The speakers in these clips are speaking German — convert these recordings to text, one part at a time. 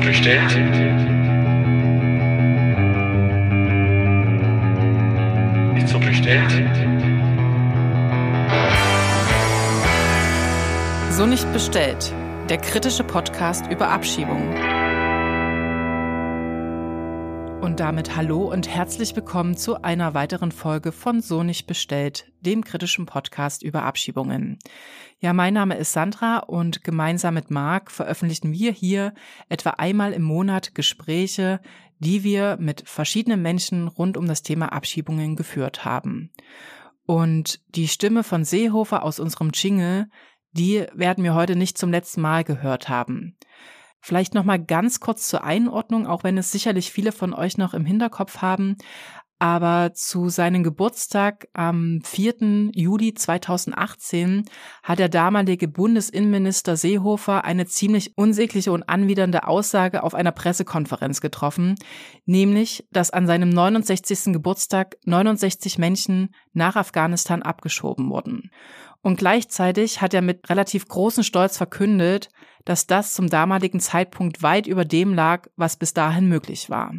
bestellt? Nicht so bestellt? So nicht bestellt. Der kritische Podcast über Abschiebungen. Und damit hallo und herzlich willkommen zu einer weiteren Folge von So nicht bestellt, dem kritischen Podcast über Abschiebungen. Ja, mein Name ist Sandra und gemeinsam mit Marc veröffentlichen wir hier etwa einmal im Monat Gespräche, die wir mit verschiedenen Menschen rund um das Thema Abschiebungen geführt haben. Und die Stimme von Seehofer aus unserem Jingle, die werden wir heute nicht zum letzten Mal gehört haben. Vielleicht noch mal ganz kurz zur Einordnung, auch wenn es sicherlich viele von euch noch im Hinterkopf haben. Aber zu seinem Geburtstag am 4. Juli 2018 hat der damalige Bundesinnenminister Seehofer eine ziemlich unsägliche und anwidernde Aussage auf einer Pressekonferenz getroffen, nämlich, dass an seinem 69. Geburtstag 69 Menschen nach Afghanistan abgeschoben wurden. Und gleichzeitig hat er mit relativ großem Stolz verkündet, dass das zum damaligen Zeitpunkt weit über dem lag, was bis dahin möglich war.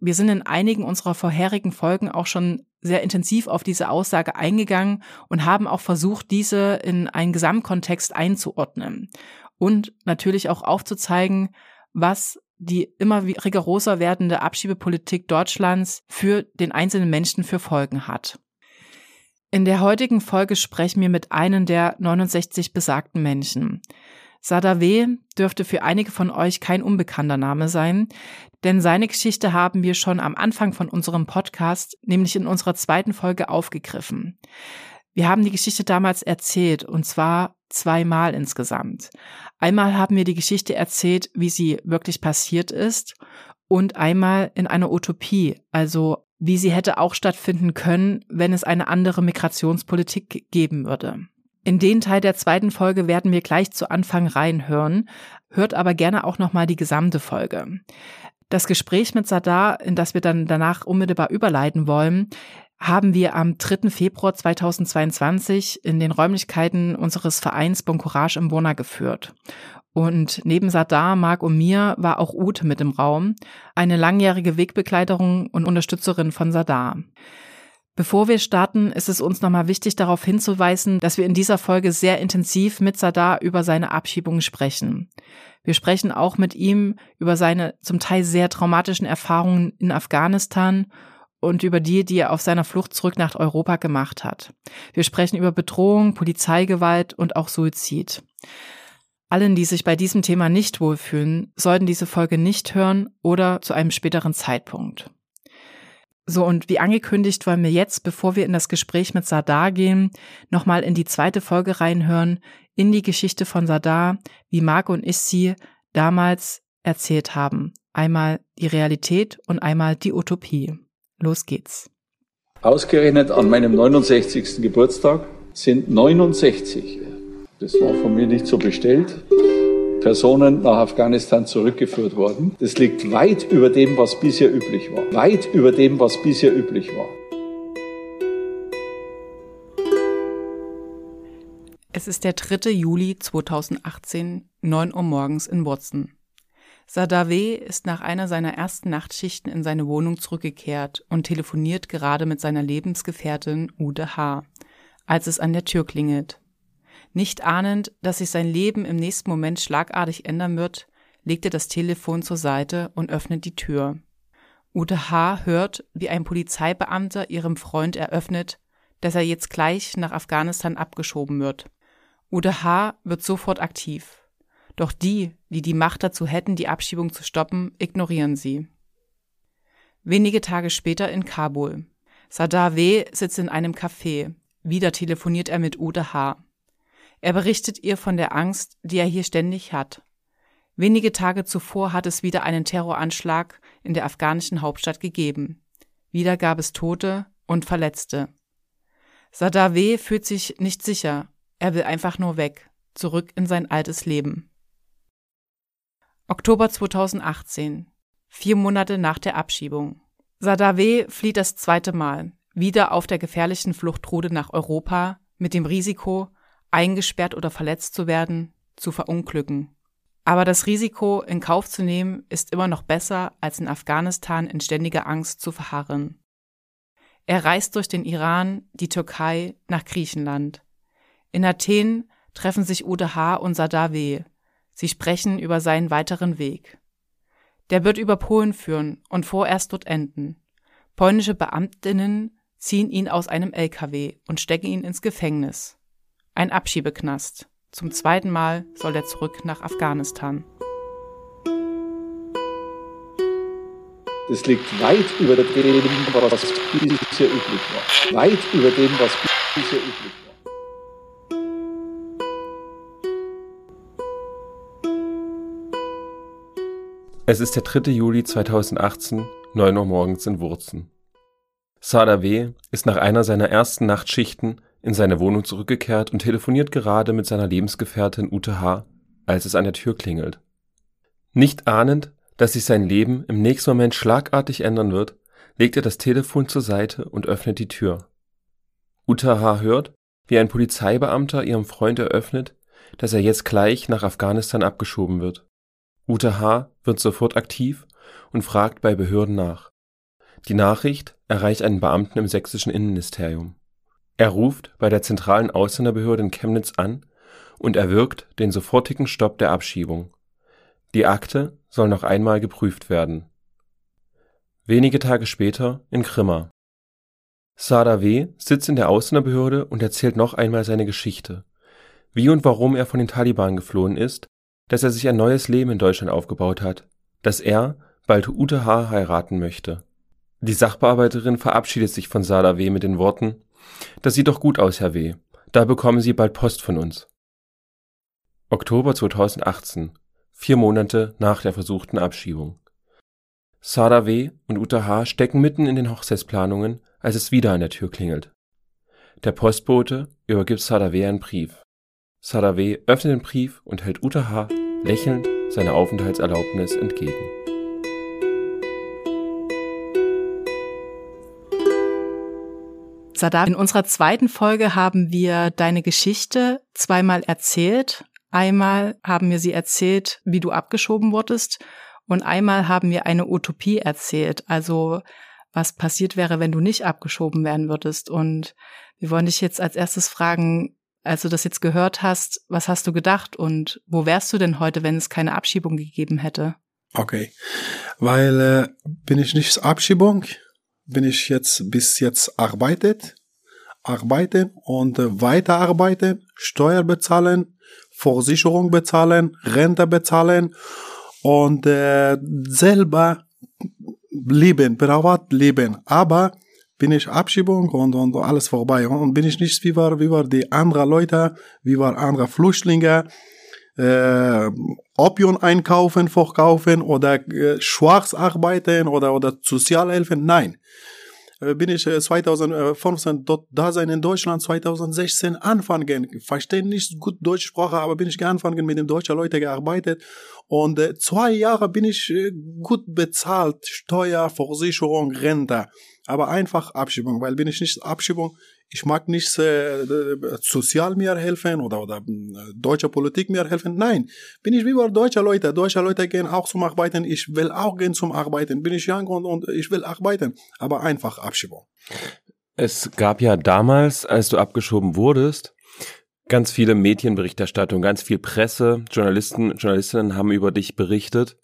Wir sind in einigen unserer vorherigen Folgen auch schon sehr intensiv auf diese Aussage eingegangen und haben auch versucht, diese in einen Gesamtkontext einzuordnen und natürlich auch aufzuzeigen, was die immer rigoroser werdende Abschiebepolitik Deutschlands für den einzelnen Menschen für Folgen hat. In der heutigen Folge sprechen wir mit einem der 69 besagten Menschen. Sadawe dürfte für einige von euch kein unbekannter Name sein, denn seine Geschichte haben wir schon am Anfang von unserem Podcast, nämlich in unserer zweiten Folge aufgegriffen. Wir haben die Geschichte damals erzählt, und zwar zweimal insgesamt. Einmal haben wir die Geschichte erzählt, wie sie wirklich passiert ist, und einmal in einer Utopie, also wie sie hätte auch stattfinden können, wenn es eine andere Migrationspolitik geben würde. In den Teil der zweiten Folge werden wir gleich zu Anfang reinhören, hört aber gerne auch nochmal die gesamte Folge. Das Gespräch mit Sadar, in das wir dann danach unmittelbar überleiten wollen, haben wir am 3. Februar 2022 in den Räumlichkeiten unseres Vereins Bon Courage im Burna geführt. Und neben Sadar, Marc und mir war auch Ute mit im Raum, eine langjährige Wegbegleiterin und Unterstützerin von Sadar. Bevor wir starten, ist es uns nochmal wichtig darauf hinzuweisen, dass wir in dieser Folge sehr intensiv mit Sadar über seine Abschiebung sprechen. Wir sprechen auch mit ihm über seine zum Teil sehr traumatischen Erfahrungen in Afghanistan und über die, die er auf seiner Flucht zurück nach Europa gemacht hat. Wir sprechen über Bedrohung, Polizeigewalt und auch Suizid. Allen, die sich bei diesem Thema nicht wohlfühlen, sollten diese Folge nicht hören oder zu einem späteren Zeitpunkt. So, und wie angekündigt, wollen wir jetzt, bevor wir in das Gespräch mit Sadar gehen, nochmal in die zweite Folge reinhören, in die Geschichte von Sadar, wie Marco und ich sie damals erzählt haben. Einmal die Realität und einmal die Utopie. Los geht's. Ausgerechnet an meinem 69. Geburtstag sind 69, das war von mir nicht so bestellt, Personen nach Afghanistan zurückgeführt worden. Das liegt weit über dem, was bisher üblich war. Weit über dem, was bisher üblich war. Es ist der 3. Juli 2018, 9 Uhr morgens in Watson. Sadawe ist nach einer seiner ersten Nachtschichten in seine Wohnung zurückgekehrt und telefoniert gerade mit seiner Lebensgefährtin Ude H., als es an der Tür klingelt. Nicht ahnend, dass sich sein Leben im nächsten Moment schlagartig ändern wird, legt er das Telefon zur Seite und öffnet die Tür. Ute H. hört, wie ein Polizeibeamter ihrem Freund eröffnet, dass er jetzt gleich nach Afghanistan abgeschoben wird. Ute H. wird sofort aktiv. Doch die, die die Macht dazu hätten, die Abschiebung zu stoppen, ignorieren sie. Wenige Tage später in Kabul. Sadar W. sitzt in einem Café. Wieder telefoniert er mit Ute H. Er berichtet ihr von der Angst, die er hier ständig hat. Wenige Tage zuvor hat es wieder einen Terroranschlag in der afghanischen Hauptstadt gegeben. Wieder gab es Tote und Verletzte. Sadar W. fühlt sich nicht sicher. Er will einfach nur weg, zurück in sein altes Leben. Oktober 2018. Vier Monate nach der Abschiebung. Sadar W. flieht das zweite Mal, wieder auf der gefährlichen Fluchtroute nach Europa, mit dem Risiko, eingesperrt oder verletzt zu werden, zu verunglücken. Aber das Risiko in Kauf zu nehmen, ist immer noch besser, als in Afghanistan in ständiger Angst zu verharren. Er reist durch den Iran, die Türkei, nach Griechenland. In Athen treffen sich Ude H. und Sadaweh. Sie sprechen über seinen weiteren Weg. Der wird über Polen führen und vorerst dort enden. Polnische Beamtinnen ziehen ihn aus einem LKW und stecken ihn ins Gefängnis. Ein Abschiebeknast. Zum zweiten Mal soll er zurück nach Afghanistan. Das liegt weit über dem, was bisher üblich war. Weit über dem, was bisher üblich war. Es ist der 3. Juli 2018, 9 Uhr morgens in Wurzen. Sada W. ist nach einer seiner ersten Nachtschichten in seine Wohnung zurückgekehrt und telefoniert gerade mit seiner Lebensgefährtin Ute H., als es an der Tür klingelt. Nicht ahnend, dass sich sein Leben im nächsten Moment schlagartig ändern wird, legt er das Telefon zur Seite und öffnet die Tür. Ute H. hört, wie ein Polizeibeamter ihrem Freund eröffnet, dass er jetzt gleich nach Afghanistan abgeschoben wird. Ute H. wird sofort aktiv und fragt bei Behörden nach. Die Nachricht erreicht einen Beamten im sächsischen Innenministerium. Er ruft bei der zentralen Ausländerbehörde in Chemnitz an und erwirkt den sofortigen Stopp der Abschiebung. Die Akte soll noch einmal geprüft werden. Wenige Tage später in Grimma. Sada W. sitzt in der Ausländerbehörde und erzählt noch einmal seine Geschichte. Wie und warum er von den Taliban geflohen ist dass er sich ein neues Leben in Deutschland aufgebaut hat, dass er bald Ute H. heiraten möchte. Die Sachbearbeiterin verabschiedet sich von Sada W. mit den Worten, das sieht doch gut aus, Herr W. Da bekommen Sie bald Post von uns. Oktober 2018, vier Monate nach der versuchten Abschiebung. Sada W. und Ute H. stecken mitten in den Hochzeitsplanungen, als es wieder an der Tür klingelt. Der Postbote übergibt Sada W. einen Brief. Sada W. öffnet den Brief und hält Ute H lächelnd seine Aufenthaltserlaubnis entgegen. Sadaf, in unserer zweiten Folge haben wir deine Geschichte zweimal erzählt. Einmal haben wir sie erzählt, wie du abgeschoben wurdest, und einmal haben wir eine Utopie erzählt, also was passiert wäre, wenn du nicht abgeschoben werden würdest. Und wir wollen dich jetzt als erstes fragen, als du das jetzt gehört hast, was hast du gedacht und wo wärst du denn heute, wenn es keine Abschiebung gegeben hätte? Okay, weil äh, bin ich nicht Abschiebung, bin ich jetzt bis jetzt arbeitet, arbeiten und äh, weiterarbeiten, Steuer bezahlen, Versicherung bezahlen, Rente bezahlen und äh, selber leben, privat leben. Aber bin ich Abschiebung und, und alles vorbei. Und bin ich nicht wie war, wie war die anderen Leute, wie war andere Flüchtlinge, äh, Opium einkaufen, verkaufen oder äh, schwarz arbeiten oder, oder Sozialhilfen. Nein. Äh, bin ich 2015 äh, dort da sein in Deutschland, 2016 anfangen. Verstehe nicht gut Deutsche Sprache, aber bin ich anfangen mit den deutschen Leuten gearbeitet. Und äh, zwei Jahre bin ich äh, gut bezahlt, Steuer, Versicherung, Rente aber einfach Abschiebung, weil bin ich nicht Abschiebung, ich mag nicht äh, sozial mir helfen oder, oder äh, deutsche Politik mir helfen. Nein, bin ich wie bei deutsche Leute. Deutsche Leute gehen auch zum Arbeiten. Ich will auch gehen zum Arbeiten. Bin ich young und, und ich will arbeiten, aber einfach Abschiebung. Es gab ja damals, als du abgeschoben wurdest, ganz viele Medienberichterstattung, ganz viel Presse, Journalisten, Journalistinnen haben über dich berichtet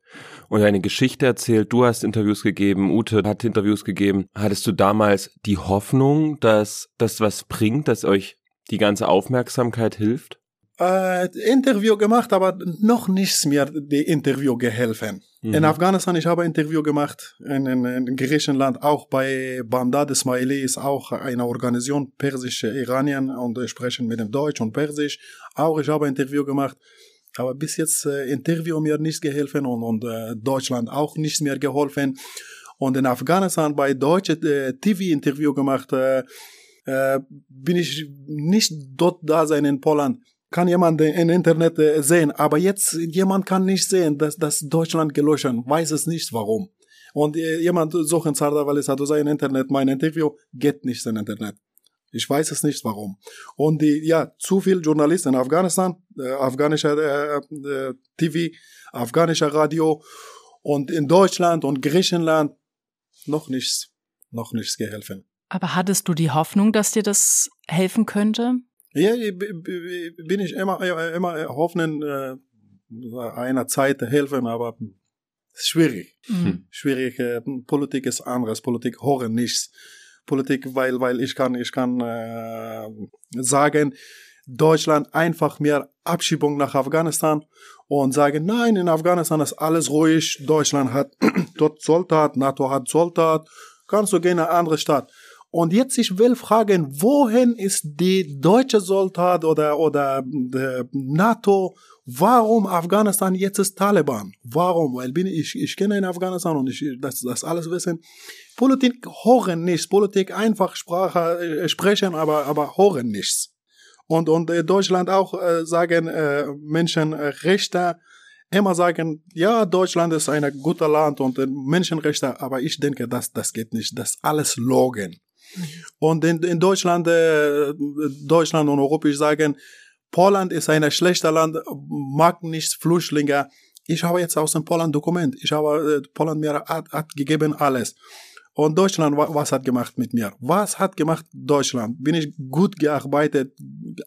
und eine Geschichte erzählt. Du hast Interviews gegeben, Ute hat Interviews gegeben. Hattest du damals die Hoffnung, dass das was bringt, dass euch die ganze Aufmerksamkeit hilft? Äh, Interview gemacht, aber noch nichts mehr die Interview geholfen. Mhm. In Afghanistan, ich habe Interview gemacht, in, in, in Griechenland, auch bei Bandad Ismaili ist auch eine Organisation, persische Iranien und sprechen mit dem Deutsch und Persisch. Auch ich habe Interview gemacht. Aber bis jetzt äh, Interview mir nicht geholfen und, und äh, Deutschland auch nichts mehr geholfen. Und in Afghanistan bei deutsche äh, TV-Interview gemacht, äh, äh, bin ich nicht dort da sein in Polen. Kann jemand im Internet äh, sehen, aber jetzt jemand kann nicht sehen, dass das Deutschland gelöscht, weiß es nicht warum. Und äh, jemand suchen Sardar Valis hat sein Internet, mein Interview geht nicht in Internet. Ich weiß es nicht warum. Und die, ja, zu viel Journalisten in Afghanistan, äh, afghanischer äh, äh, TV, afghanischer Radio und in Deutschland und Griechenland noch nichts, noch nichts geholfen. Aber hattest du die Hoffnung, dass dir das helfen könnte? Ja, bin ich immer, immer hoffen, äh, einer Zeit helfen, aber schwierig. Mhm. Schwierig. Äh, Politik ist anderes. Politik hören nichts. Politik, weil, weil ich kann, ich kann äh, sagen, Deutschland einfach mehr Abschiebung nach Afghanistan und sagen, nein, in Afghanistan ist alles ruhig, Deutschland hat dort Soldat, NATO hat Soldat, kannst du gehen in eine andere Stadt. Und jetzt ich will fragen, wohin ist die deutsche Soldat oder, oder NATO Warum Afghanistan jetzt ist Taliban? Warum? Weil bin ich, ich kenne in Afghanistan und ich das, das alles wissen. Politik hören nichts. Politik einfach Sprache äh, sprechen, aber, aber hören nichts. Und, und äh, Deutschland auch äh, sagen äh, Menschenrechte immer sagen, ja, Deutschland ist ein guter Land und äh, Menschenrechte, aber ich denke, das, das geht nicht. Das alles Logen. Und in, in Deutschland, äh, Deutschland und Europa sagen, Polen ist ein schlechter Land, mag nicht Flüchtlinge. Ich habe jetzt aus dem Polen Dokument. Ich habe äh, Polen mir hat, hat gegeben alles. Und Deutschland, was hat gemacht mit mir? Was hat gemacht Deutschland? Bin ich gut gearbeitet?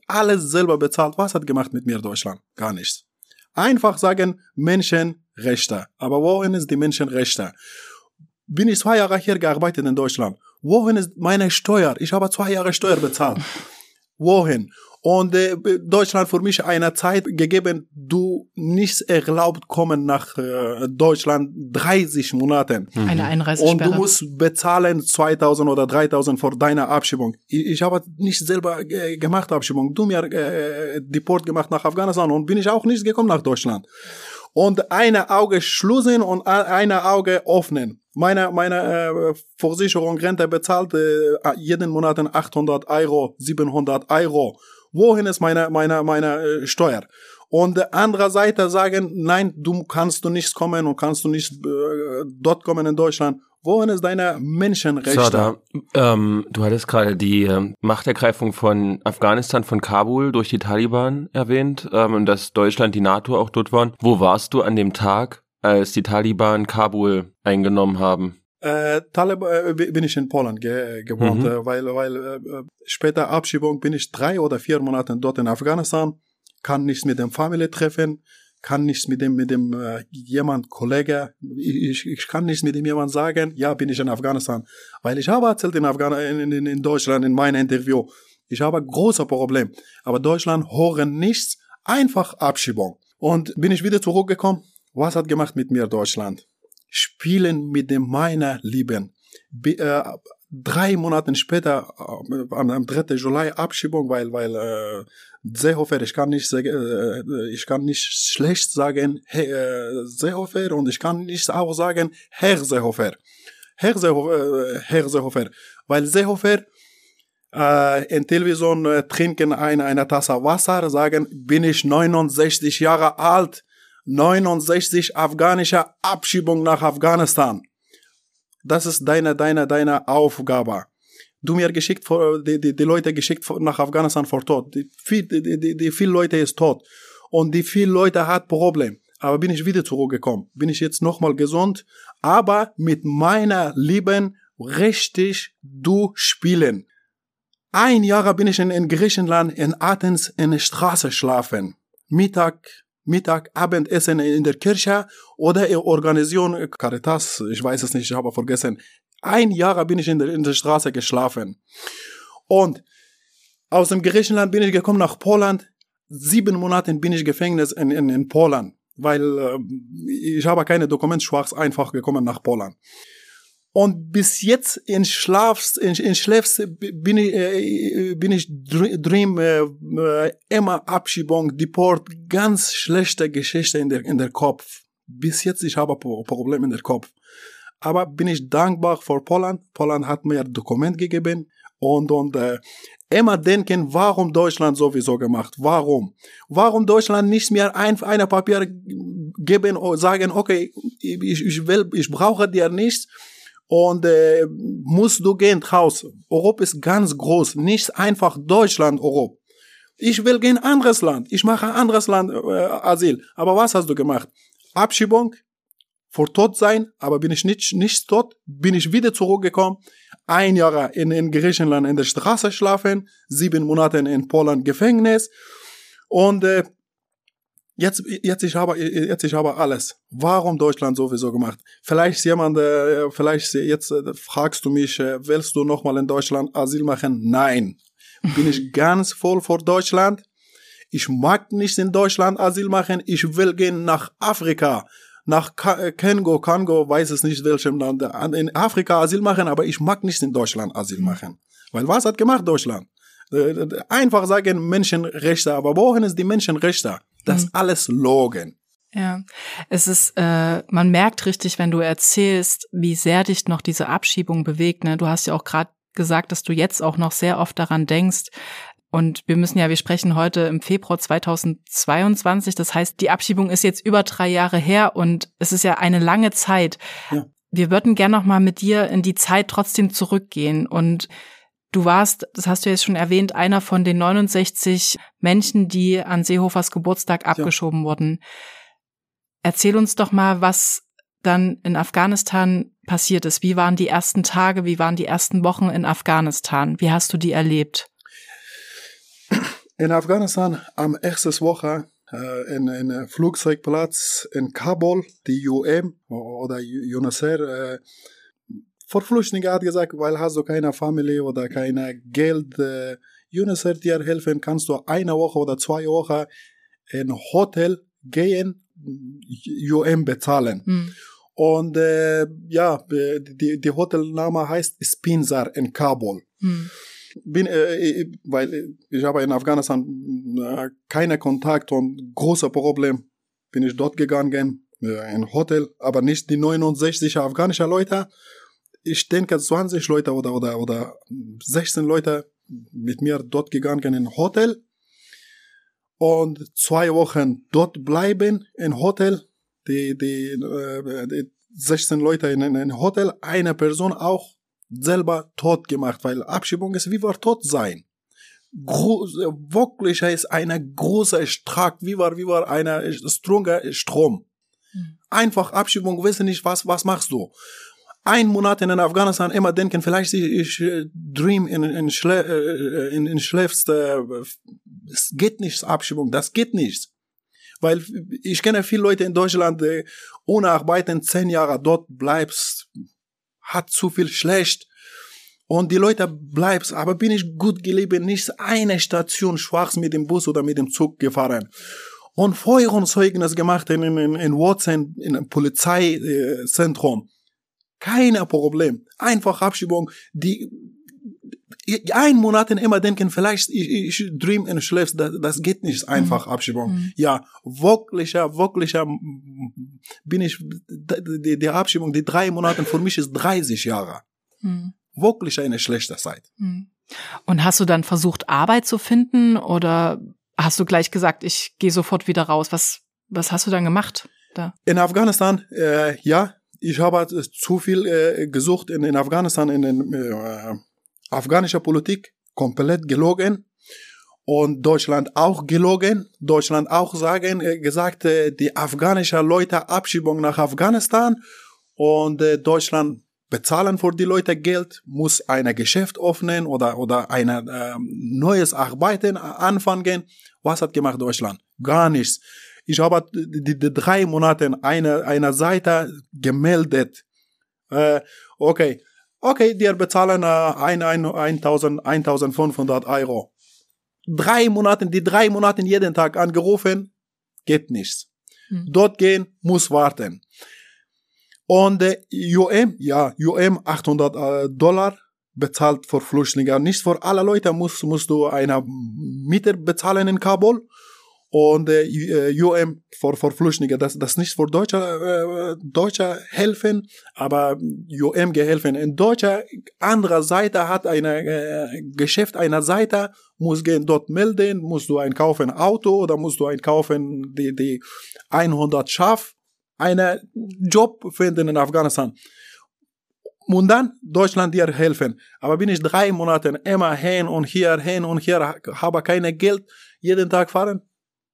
Alles selber bezahlt? Was hat gemacht mit mir Deutschland? Gar nichts. Einfach sagen Menschenrechte. Aber wohin ist die Menschenrechte? Bin ich zwei Jahre hier gearbeitet in Deutschland? Wohin ist meine Steuer? Ich habe zwei Jahre Steuer bezahlt. Wohin? Und äh, Deutschland für mich eine Zeit gegeben, du nicht erlaubt kommen nach äh, Deutschland 30 Monaten. Mhm. Eine Einreisesperre. Und du musst bezahlen 2000 oder 3000 für deine Abschiebung. Ich, ich habe nicht selber äh, gemacht Abschiebung. Du mir äh, Deport gemacht nach Afghanistan und bin ich auch nicht gekommen nach Deutschland. Und eine Auge schließen und eine Auge öffnen. Meine, meine äh, Versicherung Rente bezahlt äh, jeden Monat 800 Euro, 700 Euro wohin ist meine, meine, meine äh, Steuer? Und andere Seite sagen, nein, du kannst du nicht kommen und kannst du nicht äh, dort kommen in Deutschland. Wohin ist deine Menschenrechte? Sada, ähm, du hattest gerade die äh, Machtergreifung von Afghanistan, von Kabul durch die Taliban erwähnt ähm, und dass Deutschland, die NATO auch dort waren. Wo warst du an dem Tag, als die Taliban Kabul eingenommen haben? Äh, Taliban äh, bin ich in Polen ge gewohnt, mhm. äh, weil, weil äh, später Abschiebung bin ich drei oder vier Monate dort in Afghanistan, kann nichts mit dem Familie treffen, kann nichts mit dem mit dem äh, jemand Kollege, ich, ich kann nichts mit dem jemand sagen, ja bin ich in Afghanistan, weil ich habe erzählt in Afghanistan in, in, in Deutschland in meinem Interview, ich habe große Problem, aber Deutschland hören nichts, einfach Abschiebung und bin ich wieder zurückgekommen, was hat gemacht mit mir Deutschland? spielen mit dem meiner Lieben. Be, äh, drei Monate später, äh, am 3. Juli Abschiebung, weil, weil äh, Seehofer, ich kann nicht sagen, äh, ich kann nicht schlecht sagen Herr äh, Seehofer und ich kann nicht auch sagen Herr Seehofer. Herr Seehofer, äh, Herr Seehofer weil Seehofer äh, in Television äh, trinken eine, eine Tasse Wasser, sagen, bin ich 69 Jahre alt, 69 afghanische Abschiebung nach Afghanistan. Das ist deine, deine, deine Aufgabe. Du mir geschickt, die, die, die Leute geschickt nach Afghanistan vor Tod. Die, die, die, die viele Leute ist tot. Und die viele Leute hat Problem. Aber bin ich wieder zurückgekommen. Bin ich jetzt nochmal gesund. Aber mit meiner Lieben richtig du spielen. Ein Jahr bin ich in, in Griechenland, in Athens, in der Straße schlafen. Mittag, Mittag, Abendessen in der Kirche oder in Organisation Caritas, ich weiß es nicht, ich habe vergessen. Ein Jahr bin ich in der, in der Straße geschlafen. Und aus dem Griechenland bin ich gekommen nach Polen. Sieben Monate bin ich Gefängnis in, in, in Polen, weil äh, ich habe keine Dokumente, schwarz einfach gekommen nach Polen. Und bis jetzt in Schlafs, in, in Schläfs bin ich, äh, bin ich Dream, äh, äh, immer Abschiebung, Deport, ganz schlechte Geschichte in der, in der Kopf. Bis jetzt ich habe Probleme in der Kopf. Aber bin ich dankbar für Polen. Polen hat mir Dokument gegeben und, und äh, immer denken, warum Deutschland sowieso gemacht? Warum? Warum Deutschland nicht mehr ein, eine Papier geben und sagen, okay, ich, ich will, ich brauche dir nichts und äh, musst du gehen raus. Europa ist ganz groß, nicht einfach Deutschland, Europa. Ich will gehen anderes Land. Ich mache anderes Land äh, Asyl. Aber was hast du gemacht? Abschiebung, vor tot sein, aber bin ich nicht, nicht tot, bin ich wieder zurückgekommen. Ein Jahr in, in Griechenland in der Straße schlafen, sieben Monate in Polen Gefängnis. Und äh, jetzt, jetzt, ich habe, jetzt ich habe alles. Warum Deutschland sowieso gemacht? Vielleicht jemand, äh, vielleicht jetzt äh, fragst du mich, äh, willst du nochmal in Deutschland Asyl machen? Nein. Bin ich ganz voll vor Deutschland. Ich mag nicht in Deutschland Asyl machen. Ich will gehen nach Afrika nach Kongo, Kongo, weiß es nicht welchem Land, in Afrika Asyl machen, aber ich mag nicht in Deutschland Asyl machen. Weil was hat gemacht Deutschland? Einfach sagen Menschenrechte, aber wohin ist die Menschenrechte? Das mhm. alles Logen. Ja, es ist, äh, man merkt richtig, wenn du erzählst, wie sehr dich noch diese Abschiebung bewegt. Ne? Du hast ja auch gerade gesagt, dass du jetzt auch noch sehr oft daran denkst. Und wir müssen ja, wir sprechen heute im Februar 2022. Das heißt, die Abschiebung ist jetzt über drei Jahre her und es ist ja eine lange Zeit. Ja. Wir würden gern noch mal mit dir in die Zeit trotzdem zurückgehen und Du warst, das hast du jetzt schon erwähnt, einer von den 69 Menschen, die an Seehofers Geburtstag abgeschoben ja. wurden. Erzähl uns doch mal, was dann in Afghanistan passiert ist. Wie waren die ersten Tage, wie waren die ersten Wochen in Afghanistan? Wie hast du die erlebt? In Afghanistan am ersten Woche äh, in einem Flugzeugplatz in Kabul, die UM oder UNICEF, äh, für Flüchtlinge hat gesagt, weil hast du keine Familie oder keine Geld, äh, UNICEF dir helfen, kannst du eine Woche oder zwei Wochen in Hotel gehen, UM bezahlen. Mhm. Und äh, ja, die, die Hotelname heißt Spinzar in Kabul. Mhm. Bin, äh, weil ich habe in Afghanistan äh, keine Kontakt und große Problem. Bin ich dort gegangen, äh, in Hotel, aber nicht die 69 afghanische Leute, ich denke 20 Leute oder, oder, oder 16 Leute mit mir dort gegangen in ein Hotel und zwei Wochen dort bleiben in Hotel. Die, die, äh, die 16 Leute in einem Hotel, eine Person auch selber tot gemacht, weil Abschiebung ist wie war tot sein. Groß, wirklich ist eine große Strack, wie war, wie war eine stronger Strom. Hm. Einfach Abschiebung, wissen nicht, was, was machst du ein Monat in Afghanistan immer denken, vielleicht ich, ich äh, dream in, in, Schle äh, in, in schläfst, äh, es geht nicht, Abschiebung, das geht nicht. Weil ich kenne viele Leute in Deutschland, die ohne Arbeiten zehn Jahre dort bleibst, hat zu viel schlecht. Und die Leute bleibst, aber bin ich gut gelebt, nicht eine Station schwarz mit dem Bus oder mit dem Zug gefahren. Und Feuerzeugnis gemacht in, in, in Watson, in einem Polizeizentrum keine Problem. Einfach Abschiebung. Die ein Monat immer denken, vielleicht ich, ich dream in schläfst, das, das geht nicht einfach mhm. Abschiebung. Mhm. Ja, wirklicher, wirklicher bin ich die, die Abschiebung, die drei Monate für mich ist 30 Jahre. Mhm. Wirklich eine schlechte Zeit. Mhm. Und hast du dann versucht, Arbeit zu finden oder hast du gleich gesagt, ich gehe sofort wieder raus? Was, was hast du dann gemacht? Da? In Afghanistan, äh, ja, ich habe zu viel äh, gesucht in, in Afghanistan, in den äh, afghanischer Politik, komplett gelogen. Und Deutschland auch gelogen. Deutschland auch sagen, äh, gesagt, äh, die afghanischen Leute Abschiebung nach Afghanistan. Und äh, Deutschland bezahlen für die Leute Geld, muss ein Geschäft öffnen oder, oder ein äh, neues Arbeiten anfangen. Was hat gemacht Deutschland? Gar nichts. Ich habe die, die drei Monate eine, eine Seite gemeldet. Äh, okay, okay, die bezahlen äh, ein, ein, 1000, 1500 Euro. Drei Monate, die drei Monate jeden Tag angerufen, geht nichts. Hm. Dort gehen, muss warten. Und äh, UM, ja, UM 800 äh, Dollar bezahlt für Flüchtlinge. Nicht für alle Leute musst, musst du eine Miete bezahlen in Kabul und äh, UM für, für Flüchtlinge, das, das nicht für Deutsche, äh, Deutsche helfen, aber UM geholfen. In Deutscher andere Seite hat eine äh, Geschäft einer Seite, muss gehen dort melden, musst du ein kaufen Auto oder musst du ein kaufen die, die 100 Schaf, einen Job finden in Afghanistan. und dann Deutschland dir helfen. Aber bin ich drei Monate immer hin und hier, hin und hier, habe keine Geld, jeden Tag fahren,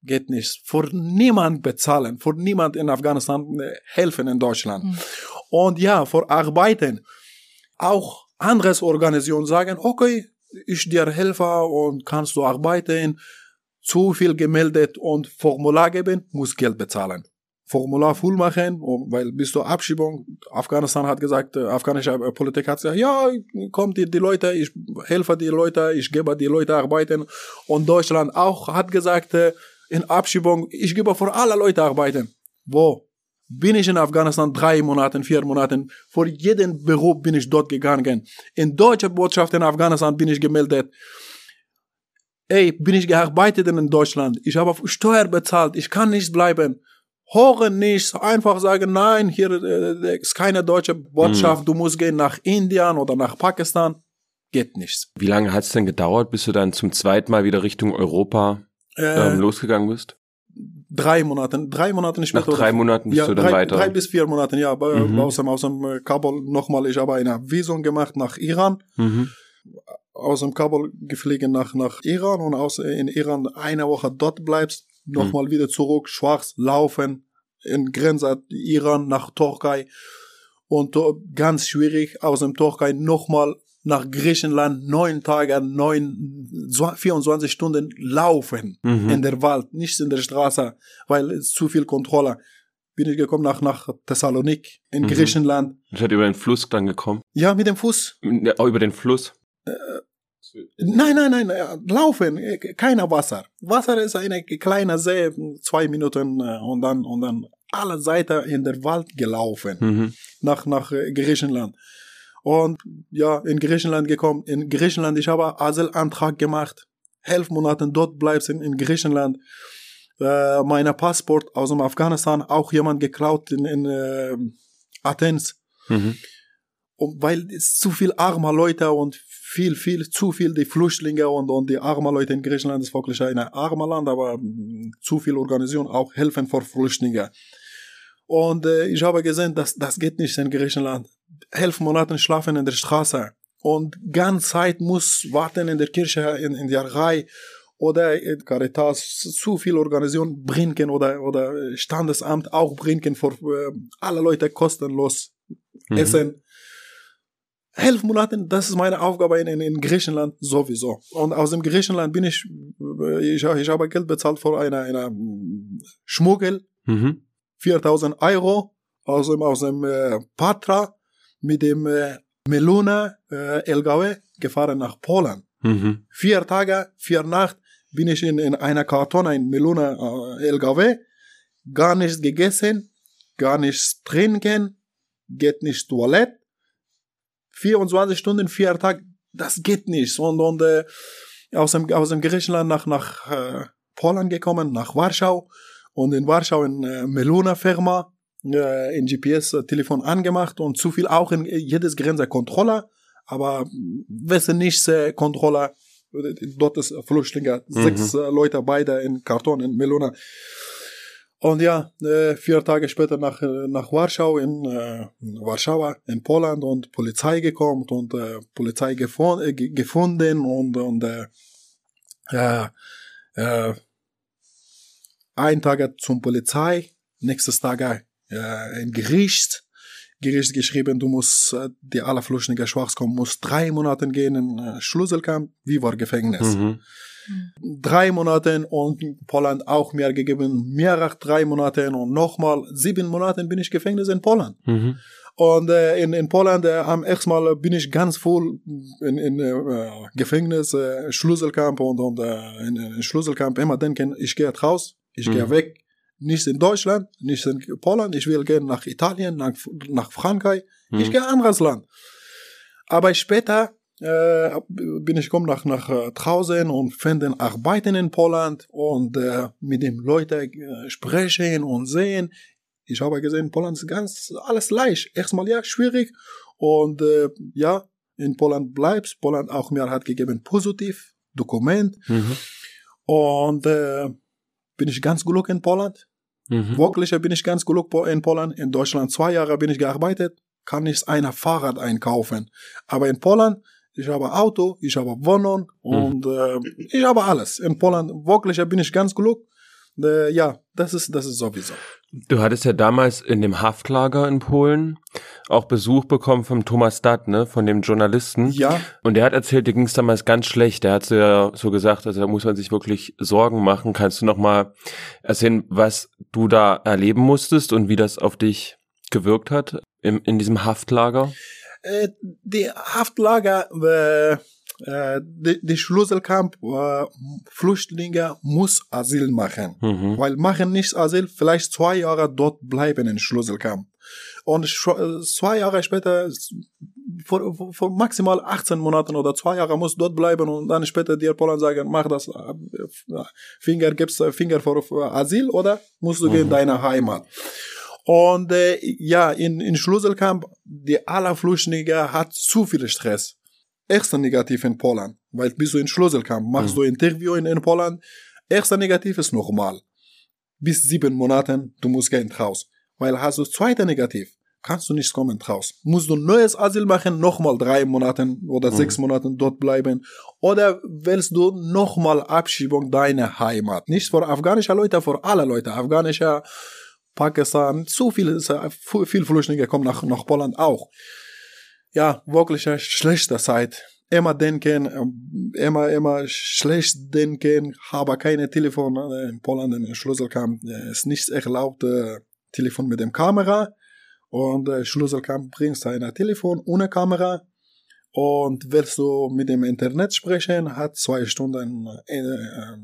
geht nicht. Für niemand bezahlen, für niemand in Afghanistan äh, helfen in Deutschland. Mhm. Und ja, für arbeiten. Auch anderes Organisationen sagen, okay, ich dir helfe und kannst du arbeiten. Zu viel gemeldet und Formular geben, muss Geld bezahlen. Formular voll machen, weil bis zur Abschiebung, Afghanistan hat gesagt, äh, afghanische äh, Politik hat gesagt, ja, kommt die, die Leute, ich helfe die Leute, ich gebe die Leute arbeiten. Und Deutschland auch hat gesagt, in Abschiebung, ich gebe für alle Leute arbeiten. Wo? Bin ich in Afghanistan drei Monate, vier Monate, für jeden Beruf bin ich dort gegangen. In deutsche Botschaft in Afghanistan bin ich gemeldet. Ey, bin ich gearbeitet in Deutschland. Ich habe Steuer bezahlt. Ich kann nicht bleiben hören nichts, einfach sagen, nein, hier äh, ist keine deutsche Botschaft, mhm. du musst gehen nach Indien oder nach Pakistan. Geht nichts. Wie lange hat es denn gedauert, bis du dann zum zweiten Mal wieder Richtung Europa äh, ähm, losgegangen bist? Drei Monate, drei Monate später. Nach drei Monaten bist ja, du dann drei, weiter? Drei bis vier Monate, ja. Mhm. Aus dem, aus dem äh, Kabul nochmal, ich habe eine Visum gemacht nach Iran. Mhm. Aus dem Kabul geflogen nach, nach Iran und aus, in Iran eine Woche dort bleibst nochmal mhm. wieder zurück, schwarz laufen, in Grenze Iran nach Türkei und ganz schwierig aus dem Türkei nochmal nach Griechenland neun Tage, neun, 24 Stunden laufen mhm. in der Wald, nicht in der Straße, weil es zu viel Kontrolle. Bin ich gekommen nach, nach Thessalonik in mhm. Griechenland. Ich hatte über den Fluss dann gekommen. Ja, mit dem Fuß. Ja, über den Fluss. Äh, Nein, nein, nein, laufen, keiner Wasser. Wasser ist eine kleine See, zwei Minuten äh, und dann und dann alle Seiten in der Wald gelaufen mhm. nach nach äh, Griechenland. Und ja, in Griechenland gekommen. In Griechenland, ich habe Asylantrag gemacht. Elf Monate dort bleibst in, in Griechenland. Äh, meine Passport aus dem Afghanistan auch jemand geklaut in, in äh, Athens. Mhm. Und weil es zu viel armer Leute und viel, viel, zu viel die Flüchtlinge und, und die armen Leute in Griechenland ist wirklich ein armer Land, aber mm, zu viel Organisation auch helfen für Flüchtlinge. Und äh, ich habe gesehen, dass das geht nicht in Griechenland. Elf Monate schlafen in der Straße und ganz Zeit muss warten in der Kirche, in, in der Reihe oder Caritas zu viel Organisation bringen oder, oder Standesamt auch bringen für äh, alle Leute kostenlos mhm. Essen elf Monaten, das ist meine Aufgabe in, in, in, Griechenland sowieso. Und aus dem Griechenland bin ich, ich, ich habe Geld bezahlt für eine, eine Schmuggel, mhm. 4000 Euro aus dem, aus dem äh, Patra mit dem äh, Meluna äh, LKW gefahren nach Polen. Mhm. Vier Tage, vier Nacht bin ich in, in einer Karton, ein Meluna äh, LKW, gar nichts gegessen, gar nichts trinken, geht nicht Toilette 24 Stunden, vier Tage, das geht nicht. Und, und äh, aus, dem, aus dem Griechenland nach, nach äh, Polen gekommen, nach Warschau. Und in Warschau in äh, Meluna Firma, äh, in GPS-Telefon angemacht und zu viel auch in jedes Grenze Kontrolle, aber wissen nicht äh, Kontrolle. Dort ist Flüchtlinge, mhm. sechs äh, Leute beide in Karton in Meluna. Und ja, äh, vier Tage später nach, äh, nach Warschau, in äh, Warschau, in Polen und Polizei gekommen und äh, Polizei gefon äh, gefunden und, und äh, äh, äh, ein Tag zum Polizei, nächstes Tag äh, in Gericht, Gericht geschrieben, du musst, äh, die alle Flüchtlinge schwarz kommen, musst drei Monate gehen in äh, Schlüsselkamp, wie war Gefängnis. Mhm. Drei Monate und Polen auch mehr gegeben, mehr als drei Monate und nochmal sieben Monate bin ich Gefängnis in Polen. Mhm. Und äh, in, in Polen äh, am ersten Mal bin ich ganz voll in, in äh, Gefängnis, äh, Schlüsselkamp und, und äh, in, in Schlüsselkamp immer denken, ich gehe raus, ich mhm. gehe weg. Nicht in Deutschland, nicht in Polen, ich will gehen nach Italien, nach, nach Frankreich, mhm. ich gehe anderes Land. Aber später äh, bin ich gekommen nach, nach äh, draußen und finden Arbeiten in Poland und äh, mit den Leuten äh, sprechen und sehen. Ich habe gesehen, Poland ist ganz alles leicht. Erstmal ja, schwierig. Und äh, ja, in Poland bleibst. Poland auch mir hat gegeben positiv Dokument. Mhm. Und äh, bin ich ganz glücklich in Poland. Mhm. Wirklich bin ich ganz glücklich in Poland. In Deutschland zwei Jahre bin ich gearbeitet kann ich ein Fahrrad einkaufen. Aber in Polen, ich habe Auto, ich habe Wohnung und äh, ich habe alles. In Polen wirklich bin ich ganz glücklich. Äh, ja, das ist, das ist sowieso. Du hattest ja damals in dem Haftlager in Polen auch Besuch bekommen vom Thomas Datt, ne, von dem Journalisten. Ja. Und der hat erzählt, dir ging es damals ganz schlecht. Der hat so ja so gesagt, also da muss man sich wirklich Sorgen machen. Kannst du noch mal erzählen, was du da erleben musstest und wie das auf dich gewirkt hat im, in diesem Haftlager? Äh, die Haftlager, äh, äh, die, die Schlüsselkamp, äh, Flüchtlinge muss Asyl machen. Mhm. Weil machen nicht Asyl, vielleicht zwei Jahre dort bleiben in Schlüsselkamp. Und äh, zwei Jahre später, vor, vor, vor maximal 18 Monaten oder zwei Jahre muss dort bleiben und dann später dir Polen sagen, mach das, äh, Finger, gibst äh, Finger für Asyl oder musst du gehen in deine Heimat. Und äh, ja, in, in Schlüsselkamp, die aller Flüchtlinge hat zu viel Stress. Erster Negativ in Polen, weil bist du in Schlüsselkamp, machst du Interview in, in Polen, erster Negativ ist normal. Bis sieben Monaten, du musst gehen raus. Weil hast du zweiter Negativ, kannst du nicht kommen raus. Musst du neues Asyl machen, nochmal drei Monaten oder sechs Monaten dort bleiben. Oder willst du nochmal Abschiebung deiner Heimat? Nicht für afghanische Leute, für alle Leute. Afghanische, Pakistan, zu viele, viel Flüchtlinge kommen nach, nach Polen auch. Ja, wirklich eine schlechte Zeit. Immer denken, ähm, immer, immer schlecht denken, habe keine Telefon äh, in Polen, in Schlüsselkamp, äh, ist nicht erlaubt, äh, Telefon mit dem Kamera. Und äh, Schlüsselkamp bringst ein Telefon ohne Kamera. Und willst du mit dem Internet sprechen, hat zwei Stunden äh, äh,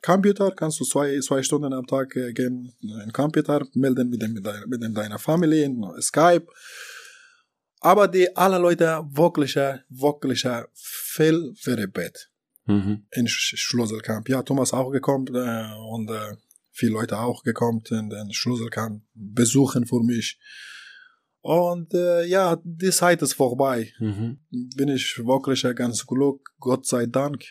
Computer, kannst du zwei, zwei Stunden am Tag äh, gehen in den Computer, melden mit dem, mit, deiner, deiner Familie, in Skype. Aber die alle Leute wirklich, wirklich viel verrückt Mhm. in Sch- Schlüsselkamp. Ja, Thomas auch gekommen äh, und äh, viele Leute auch gekommen in den Schlüsselkamp besuchen für mich. Und äh, ja, die Zeit ist vorbei. Mhm. Bin ich wirklich ganz glücklich, Gott sei Dank.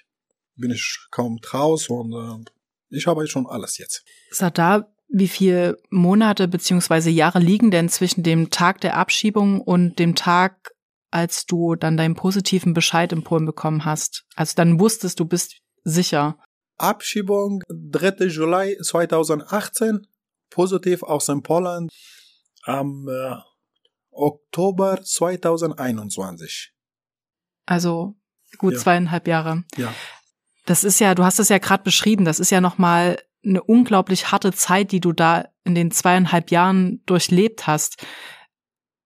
Bin ich kaum raus und äh, ich habe schon alles jetzt. Sadar, wie viele Monate beziehungsweise Jahre liegen denn zwischen dem Tag der Abschiebung und dem Tag, als du dann deinen positiven Bescheid in Polen bekommen hast? Also dann wusstest du bist sicher. Abschiebung 3. Juli 2018, positiv aus dem Polen am äh, Oktober 2021. Also gut Ja. zweieinhalb Jahre. Ja. Das ist ja, du hast es ja gerade beschrieben, das ist ja nochmal eine unglaublich harte Zeit, die du da in den zweieinhalb Jahren durchlebt hast.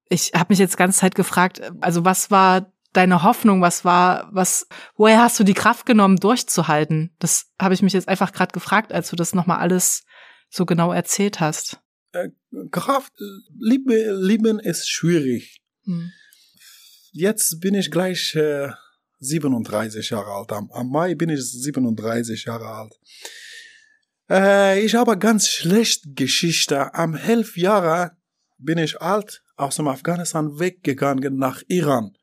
Ich habe mich jetzt ganze Zeit gefragt, also was war deine Hoffnung, was war, was, woher hast du die Kraft genommen, durchzuhalten? Das habe ich mich jetzt einfach gerade gefragt, als du das nochmal alles so genau erzählt hast. Kraft, Liebe, Lieben ist schwierig. Hm. Jetzt bin ich gleich äh, 37 Jahre alt. Am, am Mai bin ich 37 Jahre alt. Äh, ich habe ganz schlecht Geschichte. Am elf Jahre bin ich alt aus dem Afghanistan weggegangen nach Iran.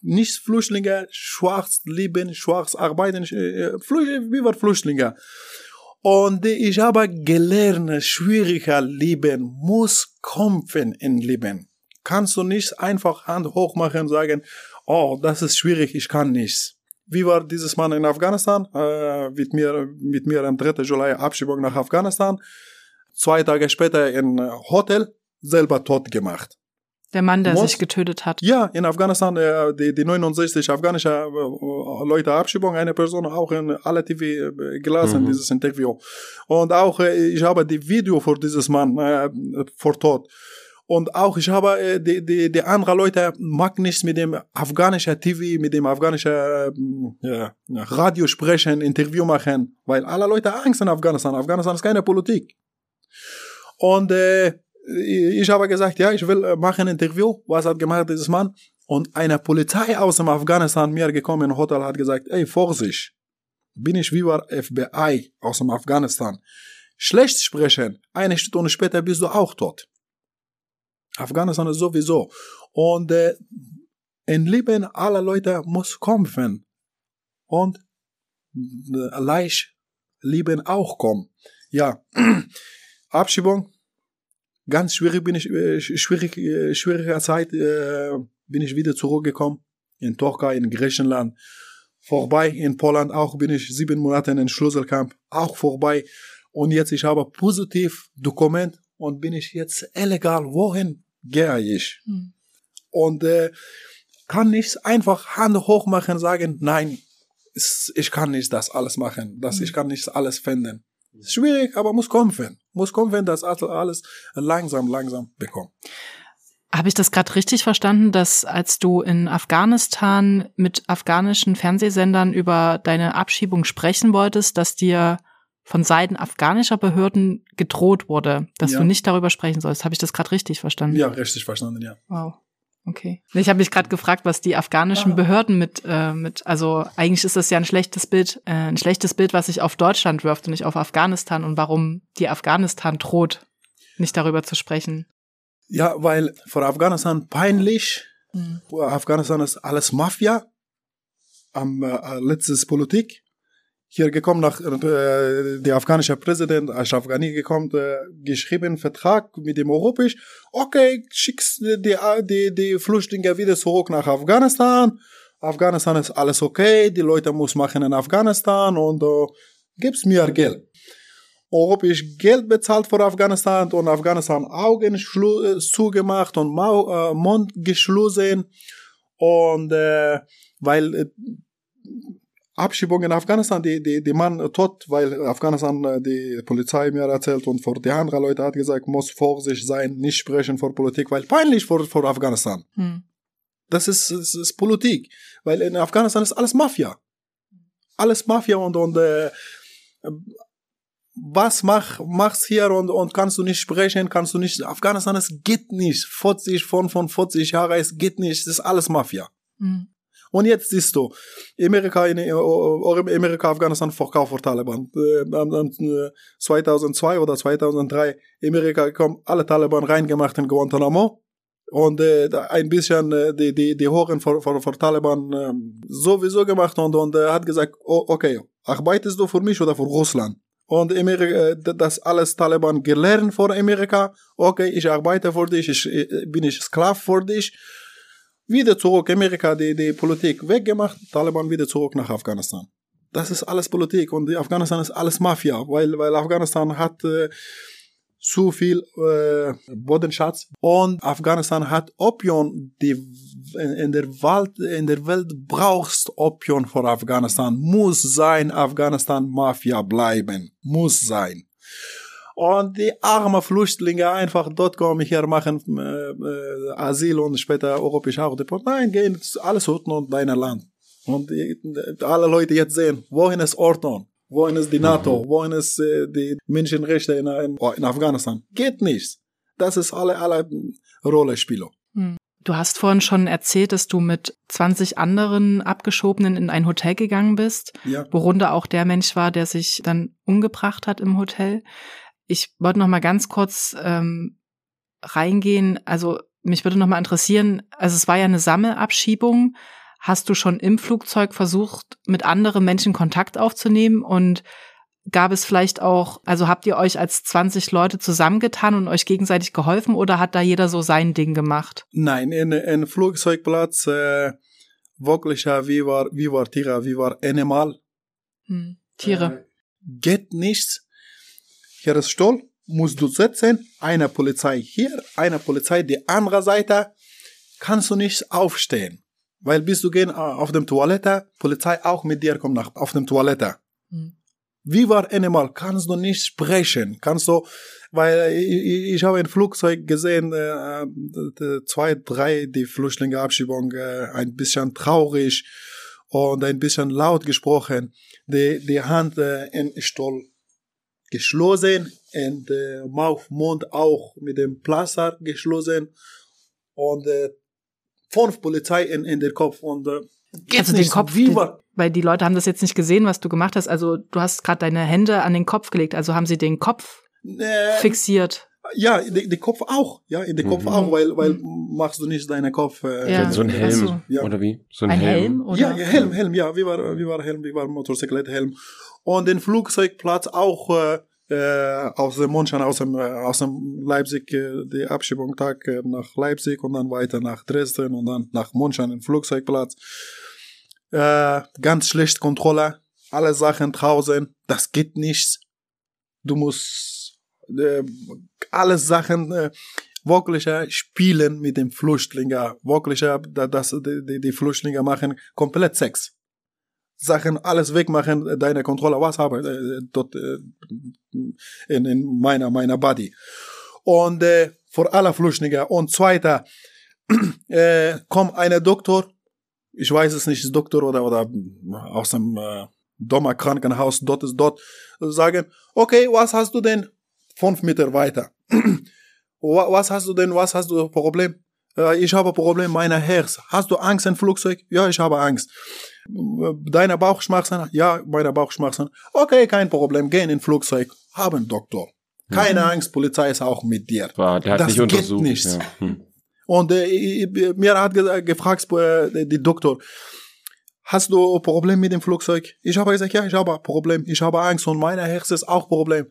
Nicht Flüchtlinge, schwarz leben, schwarz arbeiten, äh, Flü- wie war Flüchtlinge. Und ich habe gelernt, schwieriger Leben muss kämpfen im Leben. Kannst du nicht einfach Hand hoch machen und sagen, oh, das ist schwierig, ich kann nichts. Wie war dieses Mann in Afghanistan? Äh, mit mir, mit mir am 3. Juli Abschiebung nach Afghanistan. Zwei Tage später in Hotel selber tot gemacht. Der Mann, der Muss- sich getötet hat. Ja, in Afghanistan, äh, die, die 69 afghanische äh, Leute Abschiebung, eine Person auch in alle TV äh, gelassen, Mhm. dieses Interview. Und auch, äh, ich habe die Video für dieses Mann äh, vor Tod. Und auch, ich habe äh, die, die, die andere Leute mag nichts mit dem afghanischen TV, mit dem afghanischen äh, Radio sprechen, Interview machen, weil alle Leute Angst in Afghanistan. Afghanistan ist keine Politik. Und äh, ich habe gesagt, ja, ich will äh, machen ein Interview. Was hat gemacht dieses Mann? Und eine Polizei aus dem Afghanistan mir gekommen im Hotel hat gesagt, ey, Vorsicht, bin ich wie war FBI aus dem Afghanistan. Schlecht sprechen, eine Stunde später bist du auch tot. Afghanistan ist sowieso. Und äh, im Leben aller Leute muss kämpfen. Und äh, leicht Leben auch kommen. Ja, Abschiebung Ganz schwierig bin ich, äh, schwierig, äh, schwieriger Zeit äh, bin ich wieder zurückgekommen. In Türkei, in Griechenland. Vorbei in Poland auch bin ich sieben Monate in Schlüsselcamp. Auch vorbei. Und jetzt ich habe positiv Dokument und bin ich jetzt illegal. Wohin gehe ich? Hm. Und äh, kann nicht einfach Hand hoch machen, sagen, nein, ich kann nicht das alles machen, das, ich kann nicht alles finden. Ist schwierig, aber muss kämpfen. Muss kämpfen, das alles langsam, langsam bekommen. Habe ich das gerade richtig verstanden, dass als du in Afghanistan mit afghanischen Fernsehsendern über deine Abschiebung sprechen wolltest, dass dir von Seiten afghanischer Behörden gedroht wurde, dass Ja. du nicht darüber sprechen sollst? Habe ich das gerade richtig verstanden? Ja, richtig verstanden, ja. Wow. Okay. Ich habe mich gerade gefragt, was die afghanischen Ah. Behörden mit, äh, mit, also eigentlich ist das ja ein schlechtes Bild, äh, ein schlechtes Bild, was sich auf Deutschland wirft und nicht auf Afghanistan und warum die Afghanistan droht, nicht darüber zu sprechen. Ja, weil für Afghanistan peinlich. Mhm. Afghanistan ist alles Mafia. Am äh, letztes Politik. Hier gekommen nach äh, der afghanische Präsident Ashraf Ghani gekommen, äh, geschrieben Vertrag mit dem Europäisch. Okay, schickst die, die, die Flüchtlinge wieder zurück nach Afghanistan. Afghanistan ist alles okay, die Leute muss machen in Afghanistan und äh, gib's mir Geld. Europäisch Geld bezahlt für Afghanistan und Afghanistan Augen äh, zugemacht und Mau äh, Mund geschlossen und äh, weil äh, Abschiebung in Afghanistan, die, die, die Mann tot, weil Afghanistan äh, die Polizei mir erzählt und vor die anderen Leute hat gesagt, muss vorsichtig sein, nicht sprechen vor Politik, weil peinlich vor, vor Afghanistan. Hm. Das ist, das ist Politik, weil in Afghanistan ist alles Mafia. Alles Mafia und, und äh, was mach, machst hier und, und kannst du nicht sprechen, kannst du nicht, Afghanistan, es geht nicht, 40, von, von 40 Jahren, es geht nicht, es ist alles Mafia. Hm. Und jetzt siehst du, Amerika, in, äh, Amerika, Afghanistan verkauft für Taliban. Äh, am- am, äh, 2002 oder 2003, Amerika kommen alle Taliban reingemacht in Guantanamo. Und äh, ein bisschen äh, die, die, die Horen für, für, für Taliban äh, sowieso gemacht und, und äh, hat gesagt, oh, okay, arbeitest du für mich oder für Russland? Und Amerika, äh, das alles Taliban gelernt vor Amerika. Okay, ich arbeite für dich, ich, äh, bin ich Sklav für dich wieder zurück, Amerika die, die Politik weggemacht, Taliban wieder zurück nach Afghanistan. Das ist alles Politik und Afghanistan ist alles Mafia, weil, weil Afghanistan hat äh, zu viel äh, Bodenschatz und Afghanistan hat Opium, die in, der Welt, in der Welt brauchst Opium für Afghanistan, muss sein Afghanistan Mafia bleiben, muss sein. Und die armen Flüchtlinge einfach dort kommen, hier machen äh, äh, Asyl und später europäisch auch Deport. Nein, gehen alles Ordnung dein Land. Und die, alle Leute jetzt sehen, wohin ist Ordnung? Wohin ist die NATO? Wohin ist äh, die Menschenrechte in, in, in Afghanistan? Geht nicht. Das ist alle, alle Rolle spielen. Du hast vorhin schon erzählt, dass du mit 20 anderen Abgeschobenen in ein Hotel gegangen bist, Ja. worunter auch der Mensch war, der sich dann umgebracht hat im Hotel. Ich wollte noch mal ganz kurz ähm, reingehen. Also mich würde noch mal interessieren. Also es war ja eine Sammelabschiebung. Hast du schon im Flugzeug versucht, mit anderen Menschen Kontakt aufzunehmen und gab es vielleicht auch, also habt ihr euch als 20 Leute zusammengetan und euch gegenseitig geholfen oder hat da jeder so sein Ding gemacht? Nein, in, in Flugzeugplatz, äh, wirklich, äh, wie war, wie war Tiere, wie war Animal. Hm. Tiere. geht nichts. Hier ist Stoll, musst du sitzen, eine Polizei hier, eine Polizei die andere Seite, kannst du nicht aufstehen. Weil bis du gehen äh, auf dem Toilette, Polizei auch mit dir kommt nach auf dem Toilette. Hm. Wie war Animal? Kannst du nicht sprechen? Kannst du, weil ich, ich habe ein Flugzeug gesehen, äh, zwei, drei, die Flüchtlingeabschiebung, äh, ein bisschen traurig und ein bisschen laut gesprochen. Die, die Hand äh, in Stoll geschlossen und äh, Mund auch mit dem Pflaster geschlossen und äh, fünf Polizei in, in den Kopf und äh, Also den. Kopf, Wie war, weil die Leute haben das jetzt nicht gesehen, was du gemacht hast. Also du hast gerade deine Hände an den Kopf gelegt. Also haben sie den Kopf äh, fixiert. Ja, die, die Kopf auch. Ja, in den Kopf Mhm. auch, weil, weil machst du nicht deinen Kopf. Äh, Ja. so ein Helm, so. Ja. oder wie? So ein, Ein Helm? Oder? Ja, ja, Helm, Helm, ja, wie war, wie war Helm, wie war Motorcyclet, Helm. Und den Flugzeugplatz auch, äh, äh, aus dem München, aus dem, äh, aus dem Leipzig, äh, die Abschiebungstag äh, nach Leipzig und dann weiter nach Dresden und dann nach München, den Flugzeugplatz. Äh, ganz schlecht Kontrolle, alle Sachen draußen, das geht nicht. Du musst äh, alle Sachen äh, wirklich äh, spielen mit dem Flüchtlinger, wirklich, äh, dass die, die Flüchtlinge machen komplett Sex. Sachen alles wegmachen, deine Kontrolle, was habe äh, dort äh, in, in meiner, meiner Body. Und äh, vor aller Flüchtlinge. Und zweiter, äh, kommt eine Doktor, ich weiß es nicht, Doktor oder, oder aus dem äh, Dommer Krankenhaus, dort ist dort, sagen, okay, was hast du denn? Fünf Meter weiter. was hast du denn, was hast du Problem? Äh, ich habe Problem meiner Herz. Hast du Angst im Flugzeug? Ja, ich habe Angst. Deine Bauchschmerzen? Ja, meine Bauchschmerzen. Okay, kein Problem. Geh in Flugzeug. Haben Doktor. Keine mhm. Angst, Polizei ist auch mit dir. War, der hat das nicht untersucht. Geht nichts. Ja. Hm. Und äh, mir hat ge gefragt äh, die Doktor, hast du Problem mit dem Flugzeug? Ich habe gesagt, ja, ich habe Problem. Ich habe Angst und meine Herz ist auch Problem.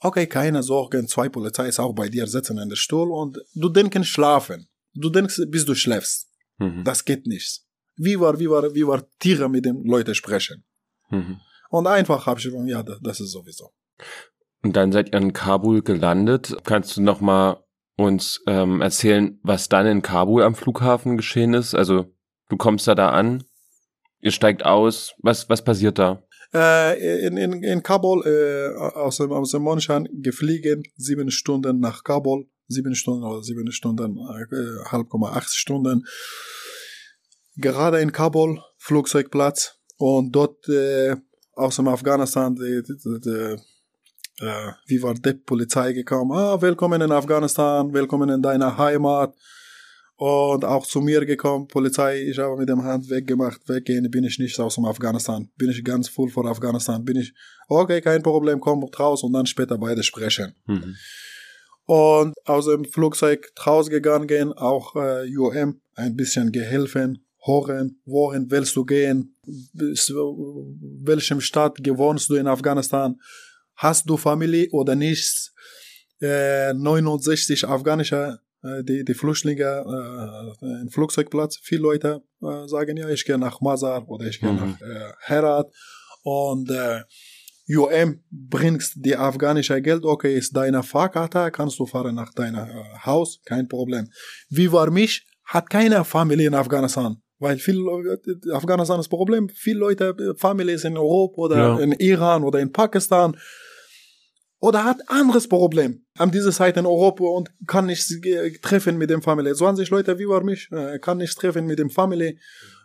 Okay, keine Sorge, zwei Polizei ist auch bei dir sitzen in der Stuhl und du denkst schlafen. Du denkst, bis du schläfst. Mhm. Das geht nicht. Wie war, wie war, wie war Tiere mit den Leuten sprechen. Mhm. Und einfach habe ich gesagt, ja, das ist sowieso. Und dann seid ihr in Kabul gelandet. Kannst du noch mal uns ähm, erzählen, was dann in Kabul am Flughafen geschehen ist? Also du kommst da da an, ihr steigt aus. Was was passiert da? Äh, in, in, in Kabul äh, aus dem aus dem Monshan gefliegen sieben Stunden nach Kabul sieben Stunden oder sieben Stunden äh, halb acht Stunden. Gerade in Kabul Flugzeugplatz. Und dort äh, aus dem Afghanistan die, die, die, äh, wie war die Polizei gekommen, ah, willkommen in Afghanistan, willkommen in deiner Heimat und auch zu mir gekommen, Polizei, ich habe mit dem Hand weggemacht, weggehen, bin ich nicht aus dem Afghanistan, bin ich ganz voll vor Afghanistan, bin ich, okay, kein Problem, komm raus und dann später beide sprechen. Mhm. Und aus dem Flugzeug rausgegangen, auch äh, UM ein bisschen geholfen, hören, wohin willst du gehen, bis welchem Stadt gewohnst du in Afghanistan, hast du Familie oder nicht, äh, 69 afghanische äh, die, die Flüchtlinge äh, im Flugzeugplatz, viele Leute äh, sagen ja, ich gehe nach Mazar oder ich gehe mhm. nach äh, Herat und äh, UM bringst die afghanische Geld, okay, ist deine Fahrkarte, kannst du fahren nach deinem äh, Haus, kein Problem. Wie war mich? Hat keine Familie in Afghanistan. Weil viel Afghanistan ist das Problem. Viele Leute, Familie ist in Europa oder ja. in Iran oder in Pakistan. Oder hat anderes Problem an dieser Zeit in Europa und kann nicht treffen mit dem Familie. 20 Leute wie war mich, äh, kann nicht treffen mit dem Familie.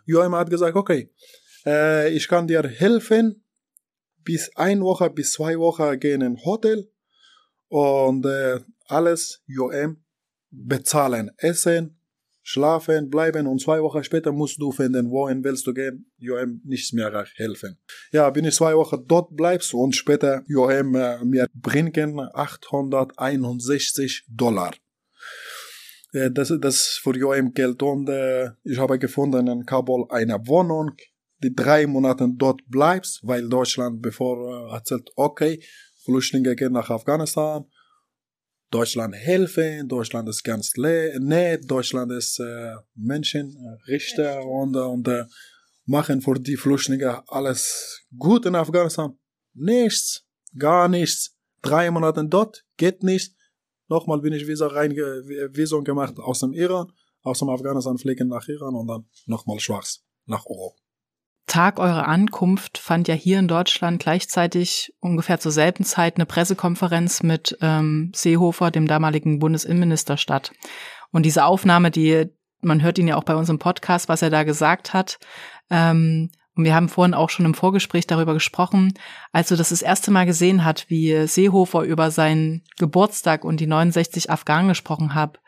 Joachim hat gesagt, okay, äh, ich kann dir helfen, bis ein Woche, bis zwei Wochen gehen in Hotel und äh, alles Joachim bezahlen, essen, schlafen, bleiben und zwei Wochen später musst du finden, wohin willst du gehen, Joem nichts mehr helfen. Ja, bin ich zwei Wochen dort bleibst und später Joem äh, mir bringen 861 Dollar. Äh, das, das für Joem Geld und äh, ich habe gefunden in Kabul eine Wohnung, die drei Monate dort bleibst, weil Deutschland bevor äh, erzählt, okay, Flüchtlinge gehen nach Afghanistan, Deutschland helfen, Deutschland ist ganz nett, Deutschland ist äh, Menschenrechte und, und äh, machen für die Flüchtlinge alles gut in Afghanistan. Nichts, gar nichts. Drei Monate dort, geht nicht. Nochmal bin ich Visa rein, Visum gemacht aus dem Iran, aus dem Afghanistan fliegen nach Iran und dann nochmal schwarz nach Europa. Tag eurer Ankunft fand ja hier in Deutschland gleichzeitig ungefähr zur selben Zeit eine Pressekonferenz mit ähm, Seehofer, dem damaligen Bundesinnenminister, statt. Und diese Aufnahme, die man hört ihn ja auch bei uns im Podcast, was er da gesagt hat. Ähm, und wir haben vorhin auch schon im Vorgespräch darüber gesprochen, als du das das erste Mal gesehen hat, wie Seehofer über seinen Geburtstag und die 69 Afghanen gesprochen hat.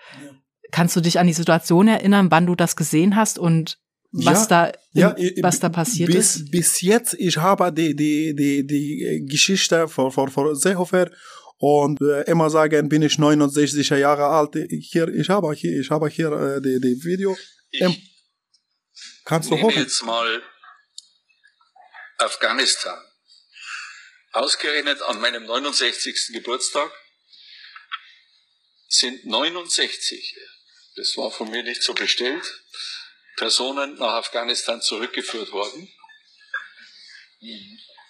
Kannst du dich an die Situation erinnern, wann du das gesehen hast und was ja, da ja, was da passiert bis, ist? Bis jetzt, ich habe die die die die Geschichte von von, von Seehofer und äh, immer sagen, bin ich 69 Jahre alt. Hier, ich habe hier, ich habe hier äh, die die Video. Ähm, kannst du hoffen? jetzt mal Afghanistan Ausgerechnet an meinem 69. Geburtstag sind 69, das war von mir nicht so bestellt, Personen nach Afghanistan zurückgeführt worden.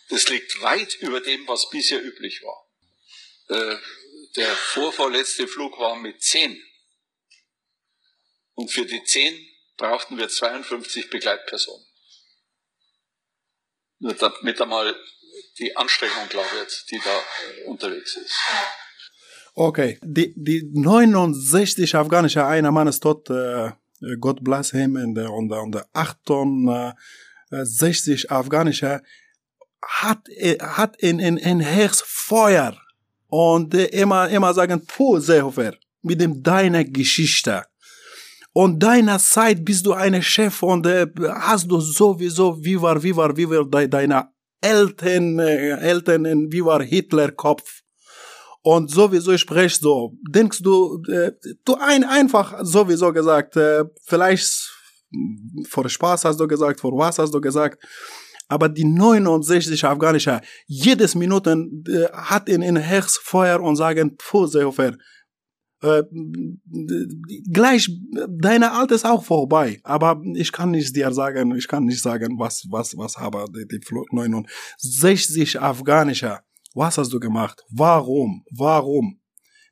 Das liegt weit über dem, was bisher üblich war. Äh, der vorvorletzte Flug war mit 10. Und für die 10 brauchten wir 52 Begleitpersonen. Nur damit einmal die Anstrengung klar wird, die da äh, unterwegs ist. Okay, die, die 69 afghanische einer Mann ist tot, äh, Gott bless him, und, und, und 68 afghanische hat, hat in, in, in Herz Feuer und immer, immer sagen, puh, Seehofer, mit dem deiner Geschichte. Und deiner Zeit bist du eine Chef und äh, hast du sowieso, wie war, wie war, wie war de, deine Eltern, äh, Eltern, wie war Hitler Kopf. Und sowieso sprichst so, denkst du, äh, du ein, einfach sowieso gesagt, äh, vielleicht vor Spaß hast du gesagt, vor was hast du gesagt, aber die 69 Afghanische, jedes Minuten äh, hat in, in Herz Feuer und sagen, puh, Seehofer, äh, gleich, deine Alte ist auch vorbei, aber ich kann nicht dir sagen, ich kann nicht sagen, was, was, was habe die, die 69 Afghanische, was hast du gemacht? Warum? Warum?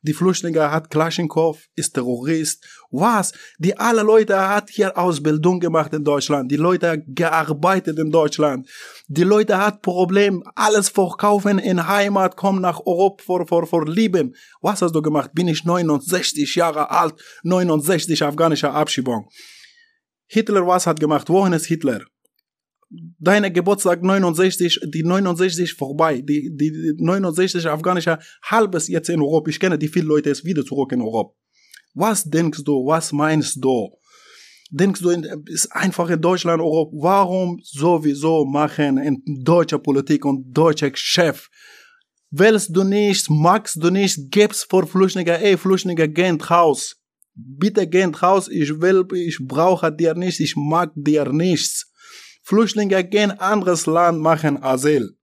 die Flüchtlinge hat Klaschenkow, ist Terrorist. Was? Die alle Leute hat hier Ausbildung gemacht in Deutschland. Die Leute gearbeitet in Deutschland. Die Leute hat Problem, alles verkaufen in Heimat, kommen nach Europa vor, vor, vor Lieben. Was hast du gemacht? Bin ich 69 Jahre alt, 69 afghanische Abschiebung. Hitler was hat gemacht? Wohin ist Hitler? Deine Geburtstag 69, die 69 vorbei, die, die, die 69 afghanische halbes jetzt in Europa. Ich kenne die viele Leute jetzt wieder zurück in Europa. Was denkst du, was meinst du? Denkst du, ist einfach in Deutschland, Europa, warum sowieso machen in deutscher Politik und deutscher Chef? Willst du nicht, magst du nicht, gibst vor Flüchtlinge, ey, Flüchtlinge, gehen raus. Bitte gehen raus, ich will, ich brauche dir nichts, ich mag dir nichts. Flüchtlinge gehen anderes Land machen Asyl.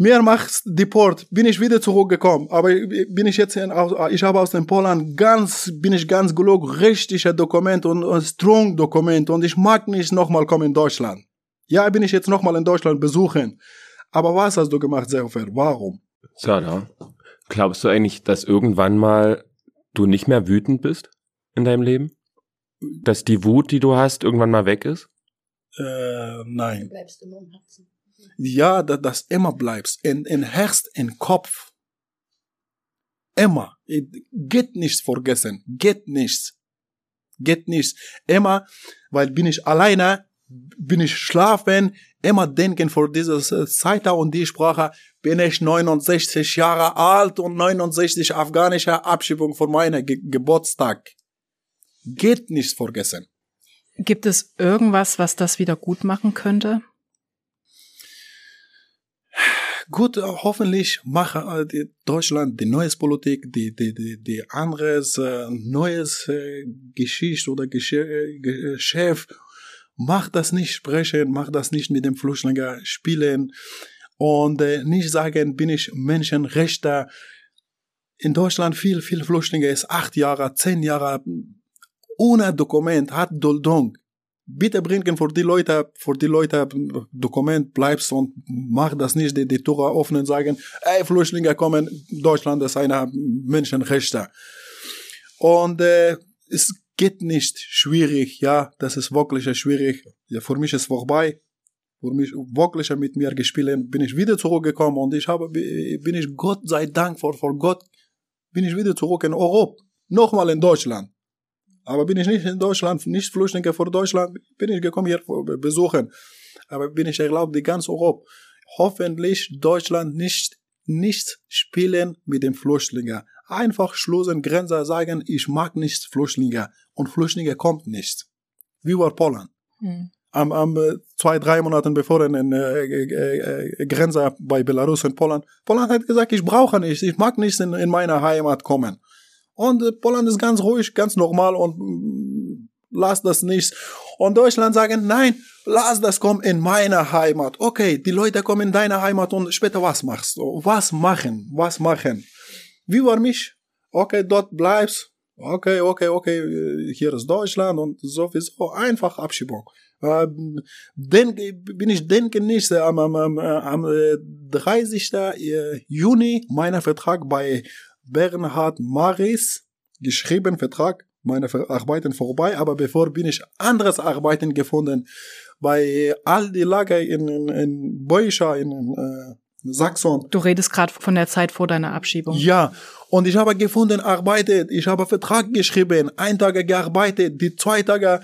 Mir macht Deport, bin ich wieder zurückgekommen, aber bin ich jetzt in, ich habe aus dem Polen ganz, bin ich ganz glücklich, richtige Dokument und, und strong Dokument und ich mag nicht nochmal kommen in Deutschland. Ja, bin ich jetzt nochmal in Deutschland besuchen. Aber was hast du gemacht, Sehofer? Warum? Sada, glaubst du eigentlich, dass irgendwann mal du nicht mehr wütend bist in deinem Leben? Dass die Wut, die du hast, irgendwann mal weg ist? Äh, nein. Du bleibst immer im Herzen. Ja, dass das immer bleibst. In, in Herz, in Kopf. Immer. Geht nichts vergessen. Geht nichts. Geht nichts. Immer, weil bin ich alleine, bin ich schlafen, immer denken vor dieser Zeit und die Sprache, bin ich 69 Jahre alt und 69 afghanische Abschiebung von meinem Ge Geburtstag. Geht nichts vergessen. Gibt es irgendwas, was das wieder gut machen könnte? Gut, hoffentlich mache äh, Deutschland die neues Politik, die die die die anderes äh, neues äh, Geschichte oder Geschäft macht das nicht sprechen, macht das nicht mit dem Flüchtlinge spielen und äh, nicht sagen, bin ich Menschenrechter. In Deutschland viel, viel Flüchtlinge ist acht Jahre, zehn Jahre ohne Dokument hat Duldung. Bitte bringen für die Leute, für die Leute Dokument bleibst und mach das nicht, die, die Tore öffnen, sagen, ey, Flüchtlinge kommen, Deutschland ist eine Menschenrechte. Und äh, es geht nicht schwierig, ja, das ist wirklich schwierig. Ja, für mich ist vorbei. Für mich wirklich mit mir gespielt, bin ich wieder zurückgekommen und ich habe, bin ich Gott sei Dank vor, vor Gott, bin ich wieder zurück in Europa. Nochmal in Deutschland. Aber bin ich nicht in Deutschland, nicht Flüchtlinge vor Deutschland, bin ich gekommen hier besuchen. Aber bin ich erlaubt, die ganze Europa. Hoffentlich Deutschland nicht, nicht spielen mit den Flüchtlingen. Einfach schlossen Grenzer sagen, ich mag nicht Flüchtlinge. Und Flüchtlinge kommt nicht. Wie war Polen. Hm. Am, am äh, zwei, drei Monaten bevor in äh, äh, äh, Grenze bei Belarus und Polen. Polen hat gesagt, ich brauche nicht, ich mag nicht in, in meine Heimat kommen. Und äh, Polen ist ganz ruhig, ganz normal und mm, lasst das nicht. Und Deutschland sagen, nein, lass das kommen in meine Heimat. Okay, die Leute kommen in deine Heimat und später was machst du? Was machen? Was machen? Wie war mich? Okay, dort bleibst. Okay, okay, okay, hier ist Deutschland und sowieso einfach Abschiebung. Äh, denk, bin ich denke nicht äh, am, am, am, am 30. Äh, Juni meiner Vertrag bei Bernhard Maris geschrieben Vertrag meine Arbeiten vorbei, aber bevor bin ich anderes Arbeiten gefunden bei all die Lager in, in, in Beuscha, in, in äh, Sachsen. Du redest gerade von der Zeit vor deiner Abschiebung. Ja, und ich habe gefunden, arbeitet, ich habe Vertrag geschrieben, ein Tage gearbeitet, die zwei Tage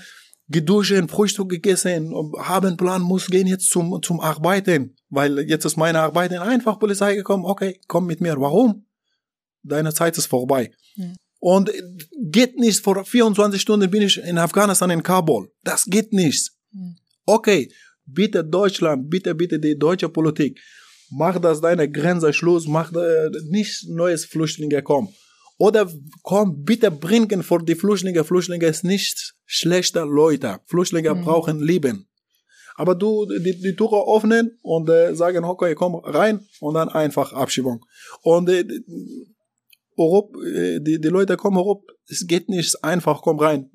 geduschen, Frühstück gegessen, haben Plan, muss gehen jetzt zum, zum Arbeiten, weil jetzt ist meine Arbeit einfach Polizei gekommen, okay, komm mit mir, warum? Deine Zeit ist vorbei. Hm. Und geht nicht, vor 24 Stunden bin ich in Afghanistan in Kabul. Das geht nicht. Hm. Okay, bitte Deutschland, bitte, bitte die deutsche Politik, mach das deine Grenze Schluss, mach äh, nicht neues Flüchtlinge kommen. Oder komm, bitte bringen vor die Flüchtlinge. Flüchtlinge ist nicht schlechte Leute. Flüchtlinge mhm. brauchen Leben. Aber du, die, die Tore öffnen und äh, sagen, okay, komm rein und dann einfach Abschiebung. Und äh, Europa, äh, die, die Leute kommen Europa, es geht nicht einfach, komm rein.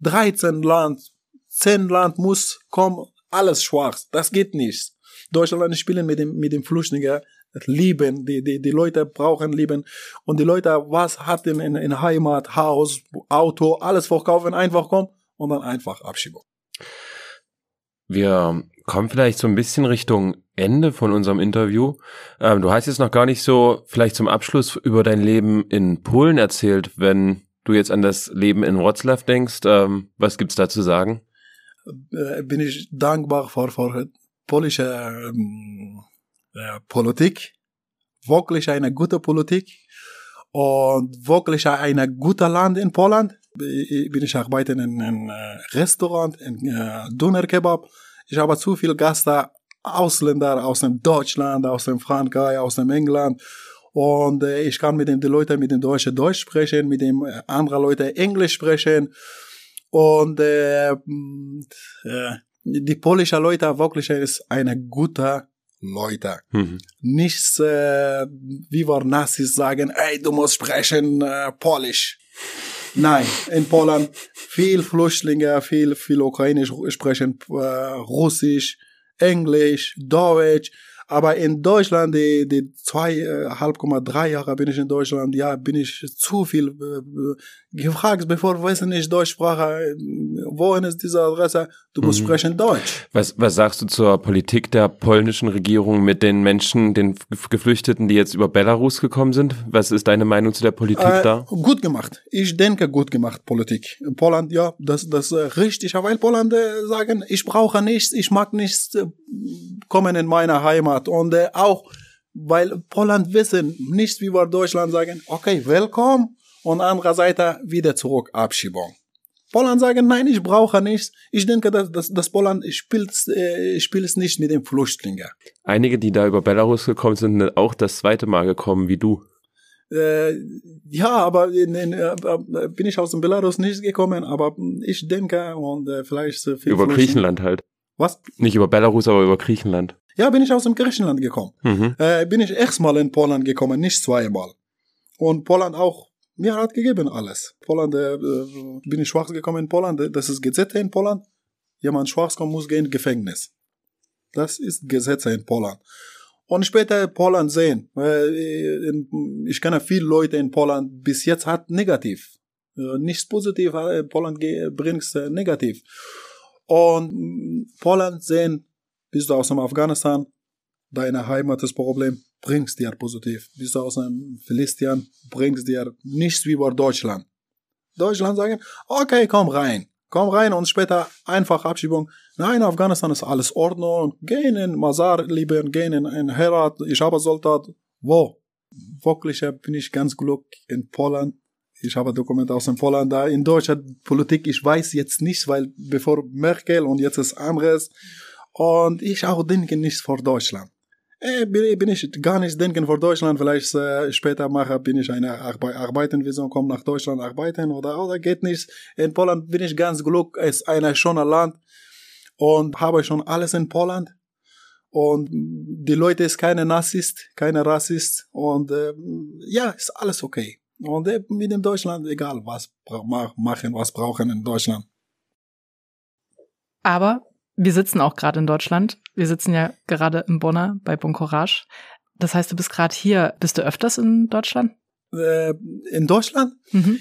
13 Land, 10 Land muss kommen, alles schwarz. Das geht nicht. Deutschland spielen mit dem, mit dem Flüchtlingen lieben, die, die, die Leute brauchen lieben und die Leute was hat in, in, in Heimat, Haus, Auto, alles verkaufen, einfach kommen und dann einfach Abschiebung. Wir kommen vielleicht so ein bisschen Richtung Ende von unserem Interview. Ähm, du hast jetzt noch gar nicht so vielleicht zum Abschluss über dein Leben in Polen erzählt, wenn du jetzt an das Leben in Wroclaw denkst. Ähm, was gibt's da zu sagen? Äh, bin ich dankbar für, für polnische ähm, äh, Politik, wirklich eine gute Politik und wirklich ein gutes Land in Poland. Ich bin ich arbeite in einem äh, Restaurant, in äh, Döner Kebab. Ich habe zu viel Gäste, Ausländer aus dem Deutschland, aus dem Frankreich, aus dem England. Und äh, ich kann mit den Leuten mit den Deutschen Deutsch sprechen, mit den äh, anderen Leuten Englisch sprechen. Und äh, äh, die polnische Leute wirklich ist eine gute Leute. Mhm. Nichts, äh, wie wir Nazis sagen, ey, du musst sprechen äh, Polisch. Nein, in Polen viel Flüchtlinge, viel, viel Ukrainisch sprechen äh, Russisch, Englisch, Deutsch. Aber in Deutschland, die, die zweieinhalb Komma drei Jahre bin ich in Deutschland, ja, bin ich zu viel äh, gefragt, bevor wissen ich Deutschsprache, wohin ist diese Adresse? Du musst mhm. sprechen Deutsch. Was, was sagst du zur Politik der polnischen Regierung mit den Menschen, den Geflüchteten, die jetzt über Belarus gekommen sind? Was ist deine Meinung zu der Politik äh, da? Gut gemacht. Ich denke, gut gemacht, Politik. In Poland, ja, das, das ist richtig, weil Poland äh, sagen, ich brauche nichts, ich mag nichts äh, kommen in meine Heimat und äh, auch, weil Poland wissen nicht, wie wir Deutschland sagen, okay, willkommen und andere Seite wieder zurück, Abschiebung. Poland sagen, nein, ich brauche nichts. Ich denke, dass, dass, dass Poland spielt, äh, spielt es nicht mit den Flüchtlingen. Einige, die da über Belarus gekommen sind, sind auch das zweite Mal gekommen, wie du. Äh, ja, aber in, in, äh, bin ich aus dem Belarus nicht gekommen, aber ich denke und äh, vielleicht äh, viel Über Griechenland halt. Was? Nicht über Belarus, aber über Griechenland. Ja, bin ich aus dem Griechenland gekommen. Mhm. Äh, bin ich erstmal in Poland gekommen, nicht zweimal. Und Poland auch mir hat gegeben alles. Poland, äh, bin ich schwarz gekommen in Poland, das ist Gesetze in Poland. Jemand schwarz kommt, muss gehen in Gefängnis. Das ist Gesetze in Poland. Und später Poland sehen. Äh, ich kenne viele Leute in Poland, bis jetzt hat negativ. Äh, nichts positiv, äh, Poland bringt negativ. Und Poland sehen, bist du aus dem Afghanistan, deine Heimat ist Problem bringst dir positiv. Bist du aus einem Philistian, bringst dir nichts wie über Deutschland. Deutschland sagen, okay, komm rein. Komm rein und später einfach Abschiebung. Nein, Afghanistan ist alles Ordnung. Gehen in Mazar lieber, gehen in, in Herat, ich habe Soldat. Wo? Wirklich bin ich ganz glücklich in Poland. Ich habe Dokumente aus dem Poland da. In deutscher Politik, ich weiß jetzt nicht, weil bevor Merkel und jetzt ist anderes. Und ich auch denke nicht vor Deutschland. Äh, bin, ich gar nicht denken für Deutschland, vielleicht äh, später mache, bin ich eine Arbe Arbeitenvision, komme nach Deutschland arbeiten oder, oder geht nicht. In Poland bin ich ganz glücklich, es ist ein schönes Land und habe schon alles in Poland. Und die Leute ist keine Narzisst, keine Rassist und äh, ja, ist alles okay. Und äh, mit dem Deutschland, egal was machen, was brauchen in Deutschland. Aber wir sitzen auch gerade in Deutschland. Wir sitzen ja gerade im Bonner bei Bon Courage. Das heißt, du bist gerade hier. Bist du öfters in Deutschland? Äh, in Deutschland? Mhm.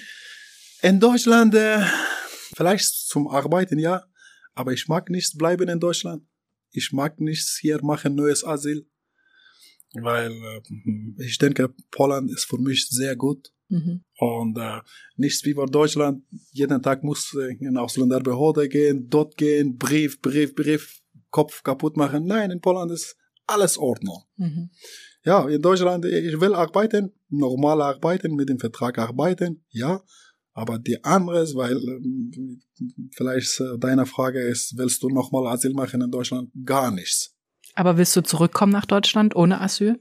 In Deutschland, äh, vielleicht zum Arbeiten, ja. Aber ich mag nicht bleiben in Deutschland. Ich mag nichts hier machen, neues Asyl. Weil äh, ich denke, Poland ist für mich sehr gut. Mhm. Und äh, nichts wie bei Deutschland. Jeden Tag muss äh, in Ausländerbehörde gehen, dort gehen, Brief, Brief, Brief, Kopf kaputt machen. Nein, in Poland ist alles Ordnung. Mhm. Ja, in Deutschland, ich will arbeiten, normal arbeiten, mit dem Vertrag arbeiten, ja. Aber die anderes, weil äh, vielleicht äh, deine Frage ist, willst du nochmal Asyl machen in Deutschland? Gar nichts. Aber willst du zurückkommen nach Deutschland ohne Asyl?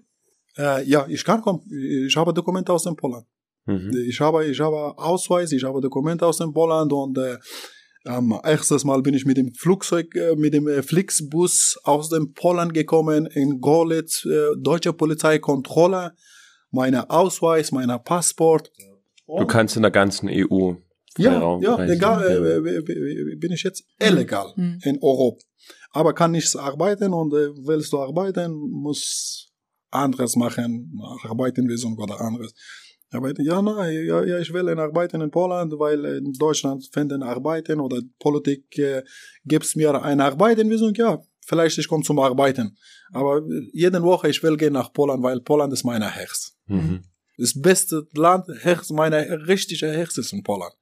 Äh, ja, ich kann kommen. Ich habe Dokumente aus dem Poland. Mhm. Ich habe, ich habe Ausweis, ich habe Dokumente aus dem Poland und äh, ähm, erstes Mal bin ich mit dem Flugzeug, äh, mit dem äh, Flixbus aus dem Poland gekommen in Gorlitz, äh, deutsche Polizeikontrolle, meine Ausweis, mein Passport. Du kannst in der ganzen EU. Ja, ja, egal, äh, bin ich jetzt illegal mhm. in Europa. Aber kann nichts arbeiten und äh, willst du arbeiten, muss anderes machen, arbeiten wir oder anderes. Arbeiten, ja, nein, ja, ja, ich will arbeiten in Poland, weil in Deutschland finden Arbeiten oder Politik äh, gibt mir eine Arbeitenvisum, ja, vielleicht ich komme zum Arbeiten. Aber jede Woche ich will gehen nach Poland, weil Poland ist mein Herz. Mhm. Das beste Land, Herz, meine richtige Herz ist in Poland.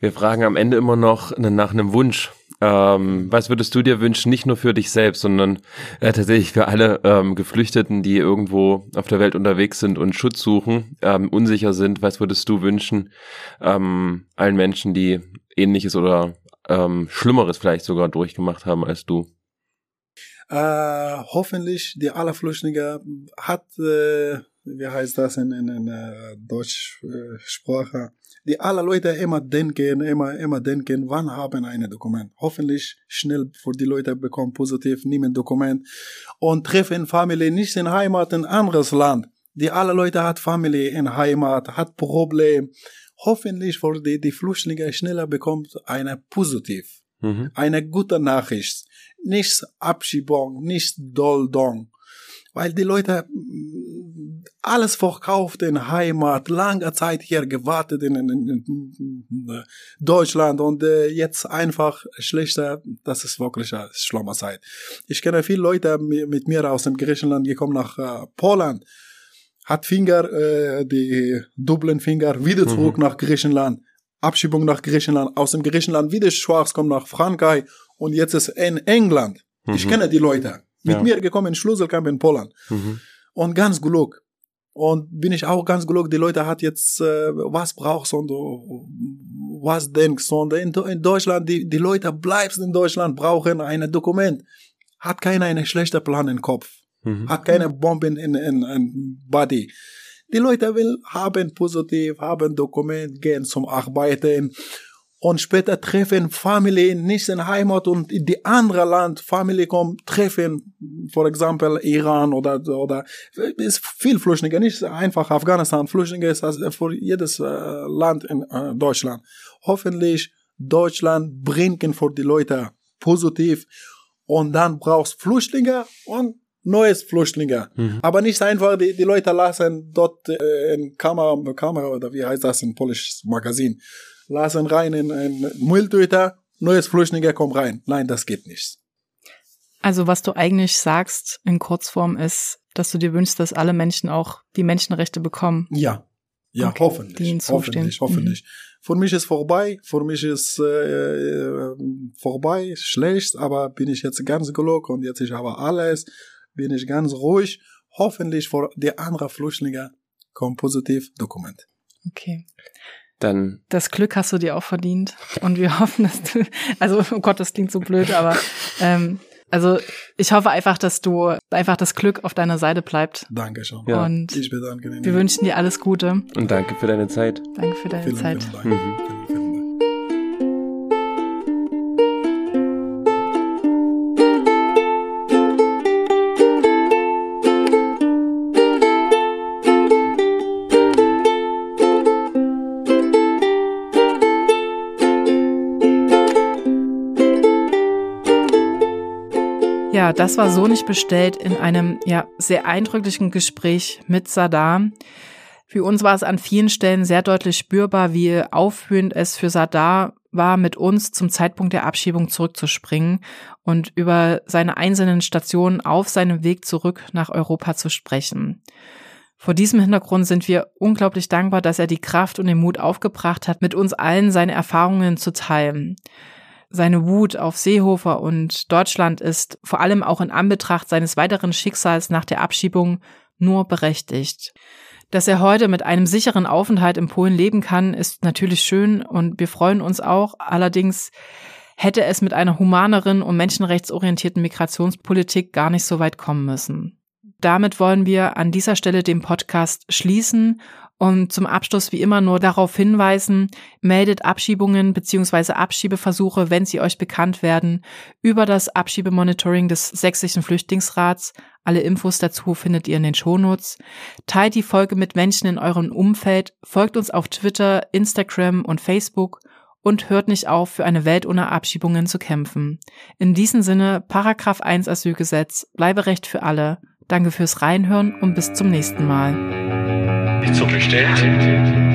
Wir fragen am Ende immer noch nach einem Wunsch. Ähm, was würdest du dir wünschen, nicht nur für dich selbst, sondern äh, tatsächlich für alle ähm, Geflüchteten, die irgendwo auf der Welt unterwegs sind und Schutz suchen, ähm, unsicher sind? Was würdest du wünschen ähm, allen Menschen, die Ähnliches oder ähm, Schlimmeres vielleicht sogar durchgemacht haben als du? Äh, hoffentlich die alle Flüchtlinge hat, äh, wie heißt das in, in, in äh, Deutschsprache, die alle Leute immer denken, immer, immer denken, wann haben ein Dokument. Hoffentlich schnell für die Leute bekommen positiv, nehmen Dokument und treffen Familie nicht in Heimat in anderes Land. Die alle Leute hat Familie in Heimat, hat Problem. Hoffentlich für die, die Flüchtlinge schneller bekommt eine positiv, mhm. eine gute Nachricht. Nichts Abschiebung, nichts Doldong weil die Leute alles verkauft in Heimat, lange Zeit hier gewartet in, in, in äh, Deutschland und äh, jetzt einfach schlechter, das ist wirklich eine schlimme Zeit. Ich kenne viele Leute mit mir aus dem Griechenland gekommen nach äh, Poland, hat Finger, äh, die doppeln Finger wieder zurück mhm. nach Griechenland, Abschiebung nach Griechenland, aus dem Griechenland wieder schwarz, kommt nach Frankreich und jetzt ist in England. Mhm. Ich kenne die Leute mit ja. mir gekommen in Schlüsselkamp in Polen. Mhm. Und ganz glück. Und bin ich auch ganz glück, die Leute hat jetzt, äh, was brauchst und was denkst und in, in Deutschland, die, die Leute bleibst in Deutschland, brauchen ein Dokument. Hat keiner einen schlechten Plan im Kopf. Mhm. Hat keine Bomben in, in, in Body. Die Leute will haben positiv, haben Dokument, gehen zum Arbeiten und später treffen Familie nicht in Heimat und in die andere Land Familie kommen treffen, for example Iran oder oder ist viel Flüchtlinge, nicht einfach Afghanistan, Flüchtlinge ist das für jedes äh, Land in äh, Deutschland. Hoffentlich Deutschland bringen für die Leute positiv und dann brauchst Flüchtlinge und neues Flüchtlinge. Mhm. Aber nicht einfach die, die Leute lassen dort äh, in Kamera, Kamera oder wie heißt das in Polish Magazin lassen rein in einen Mülltöter, neues Flüchtlinge kommen rein. Nein, das geht nicht. Also was du eigentlich sagst in Kurzform ist, dass du dir wünschst, dass alle Menschen auch die Menschenrechte bekommen. Ja, ja, okay. hoffentlich. Die ihnen hoffentlich, hoffentlich. Mhm. Für mich ist vorbei, für mich ist äh, äh, vorbei, schlecht, aber bin ich jetzt ganz glücklich und jetzt ich habe alles, bin ich ganz ruhig. Hoffentlich für die anderen Flüchtlinge kommt positiv Dokument. Okay. Dann das Glück hast du dir auch verdient. Und wir hoffen, dass du, also oh Gott, das klingt so blöd, aber ähm, Also ich hoffe einfach, dass du einfach das Glück auf deiner Seite bleibt. Danke schon. Ja. Und Ich bedanke mich. wir wünschen dir alles Gute. Und danke für deine Zeit. Danke für deine vielen, Zeit. vielen Dank. Mhm. Ja, das war so nicht bestellt in einem ja sehr eindrücklichen Gespräch mit Sadar. Für uns war es an vielen Stellen sehr deutlich spürbar, wie aufführend es für Sadar war, mit uns zum Zeitpunkt der Abschiebung zurückzuspringen und über seine einzelnen Stationen auf seinem Weg zurück nach Europa zu sprechen. Vor diesem Hintergrund sind wir unglaublich dankbar, dass er die Kraft und den Mut aufgebracht hat, mit uns allen seine Erfahrungen zu teilen. Seine Wut auf Seehofer und Deutschland ist vor allem auch in Anbetracht seines weiteren Schicksals nach der Abschiebung nur berechtigt. Dass er heute mit einem sicheren Aufenthalt in Polen leben kann, ist natürlich schön und wir freuen uns auch. Allerdings hätte es mit einer humaneren und menschenrechtsorientierten Migrationspolitik gar nicht so weit kommen müssen. Damit wollen wir an dieser Stelle den Podcast schließen und zum Abschluss wie immer nur darauf hinweisen, meldet Abschiebungen bzw. Abschiebeversuche, wenn sie euch bekannt werden, über das Abschiebemonitoring des Sächsischen Flüchtlingsrats. Alle Infos dazu findet ihr in den Shownotes. Teilt die Folge mit Menschen in eurem Umfeld, folgt uns auf Twitter, Instagram und Facebook und hört nicht auf, für eine Welt ohne Abschiebungen zu kämpfen. In diesem Sinne, Paragraph 1 Asylgesetz, Bleiberecht für alle. Danke fürs Reinhören und bis zum nächsten Mal. Nicht so bestellt.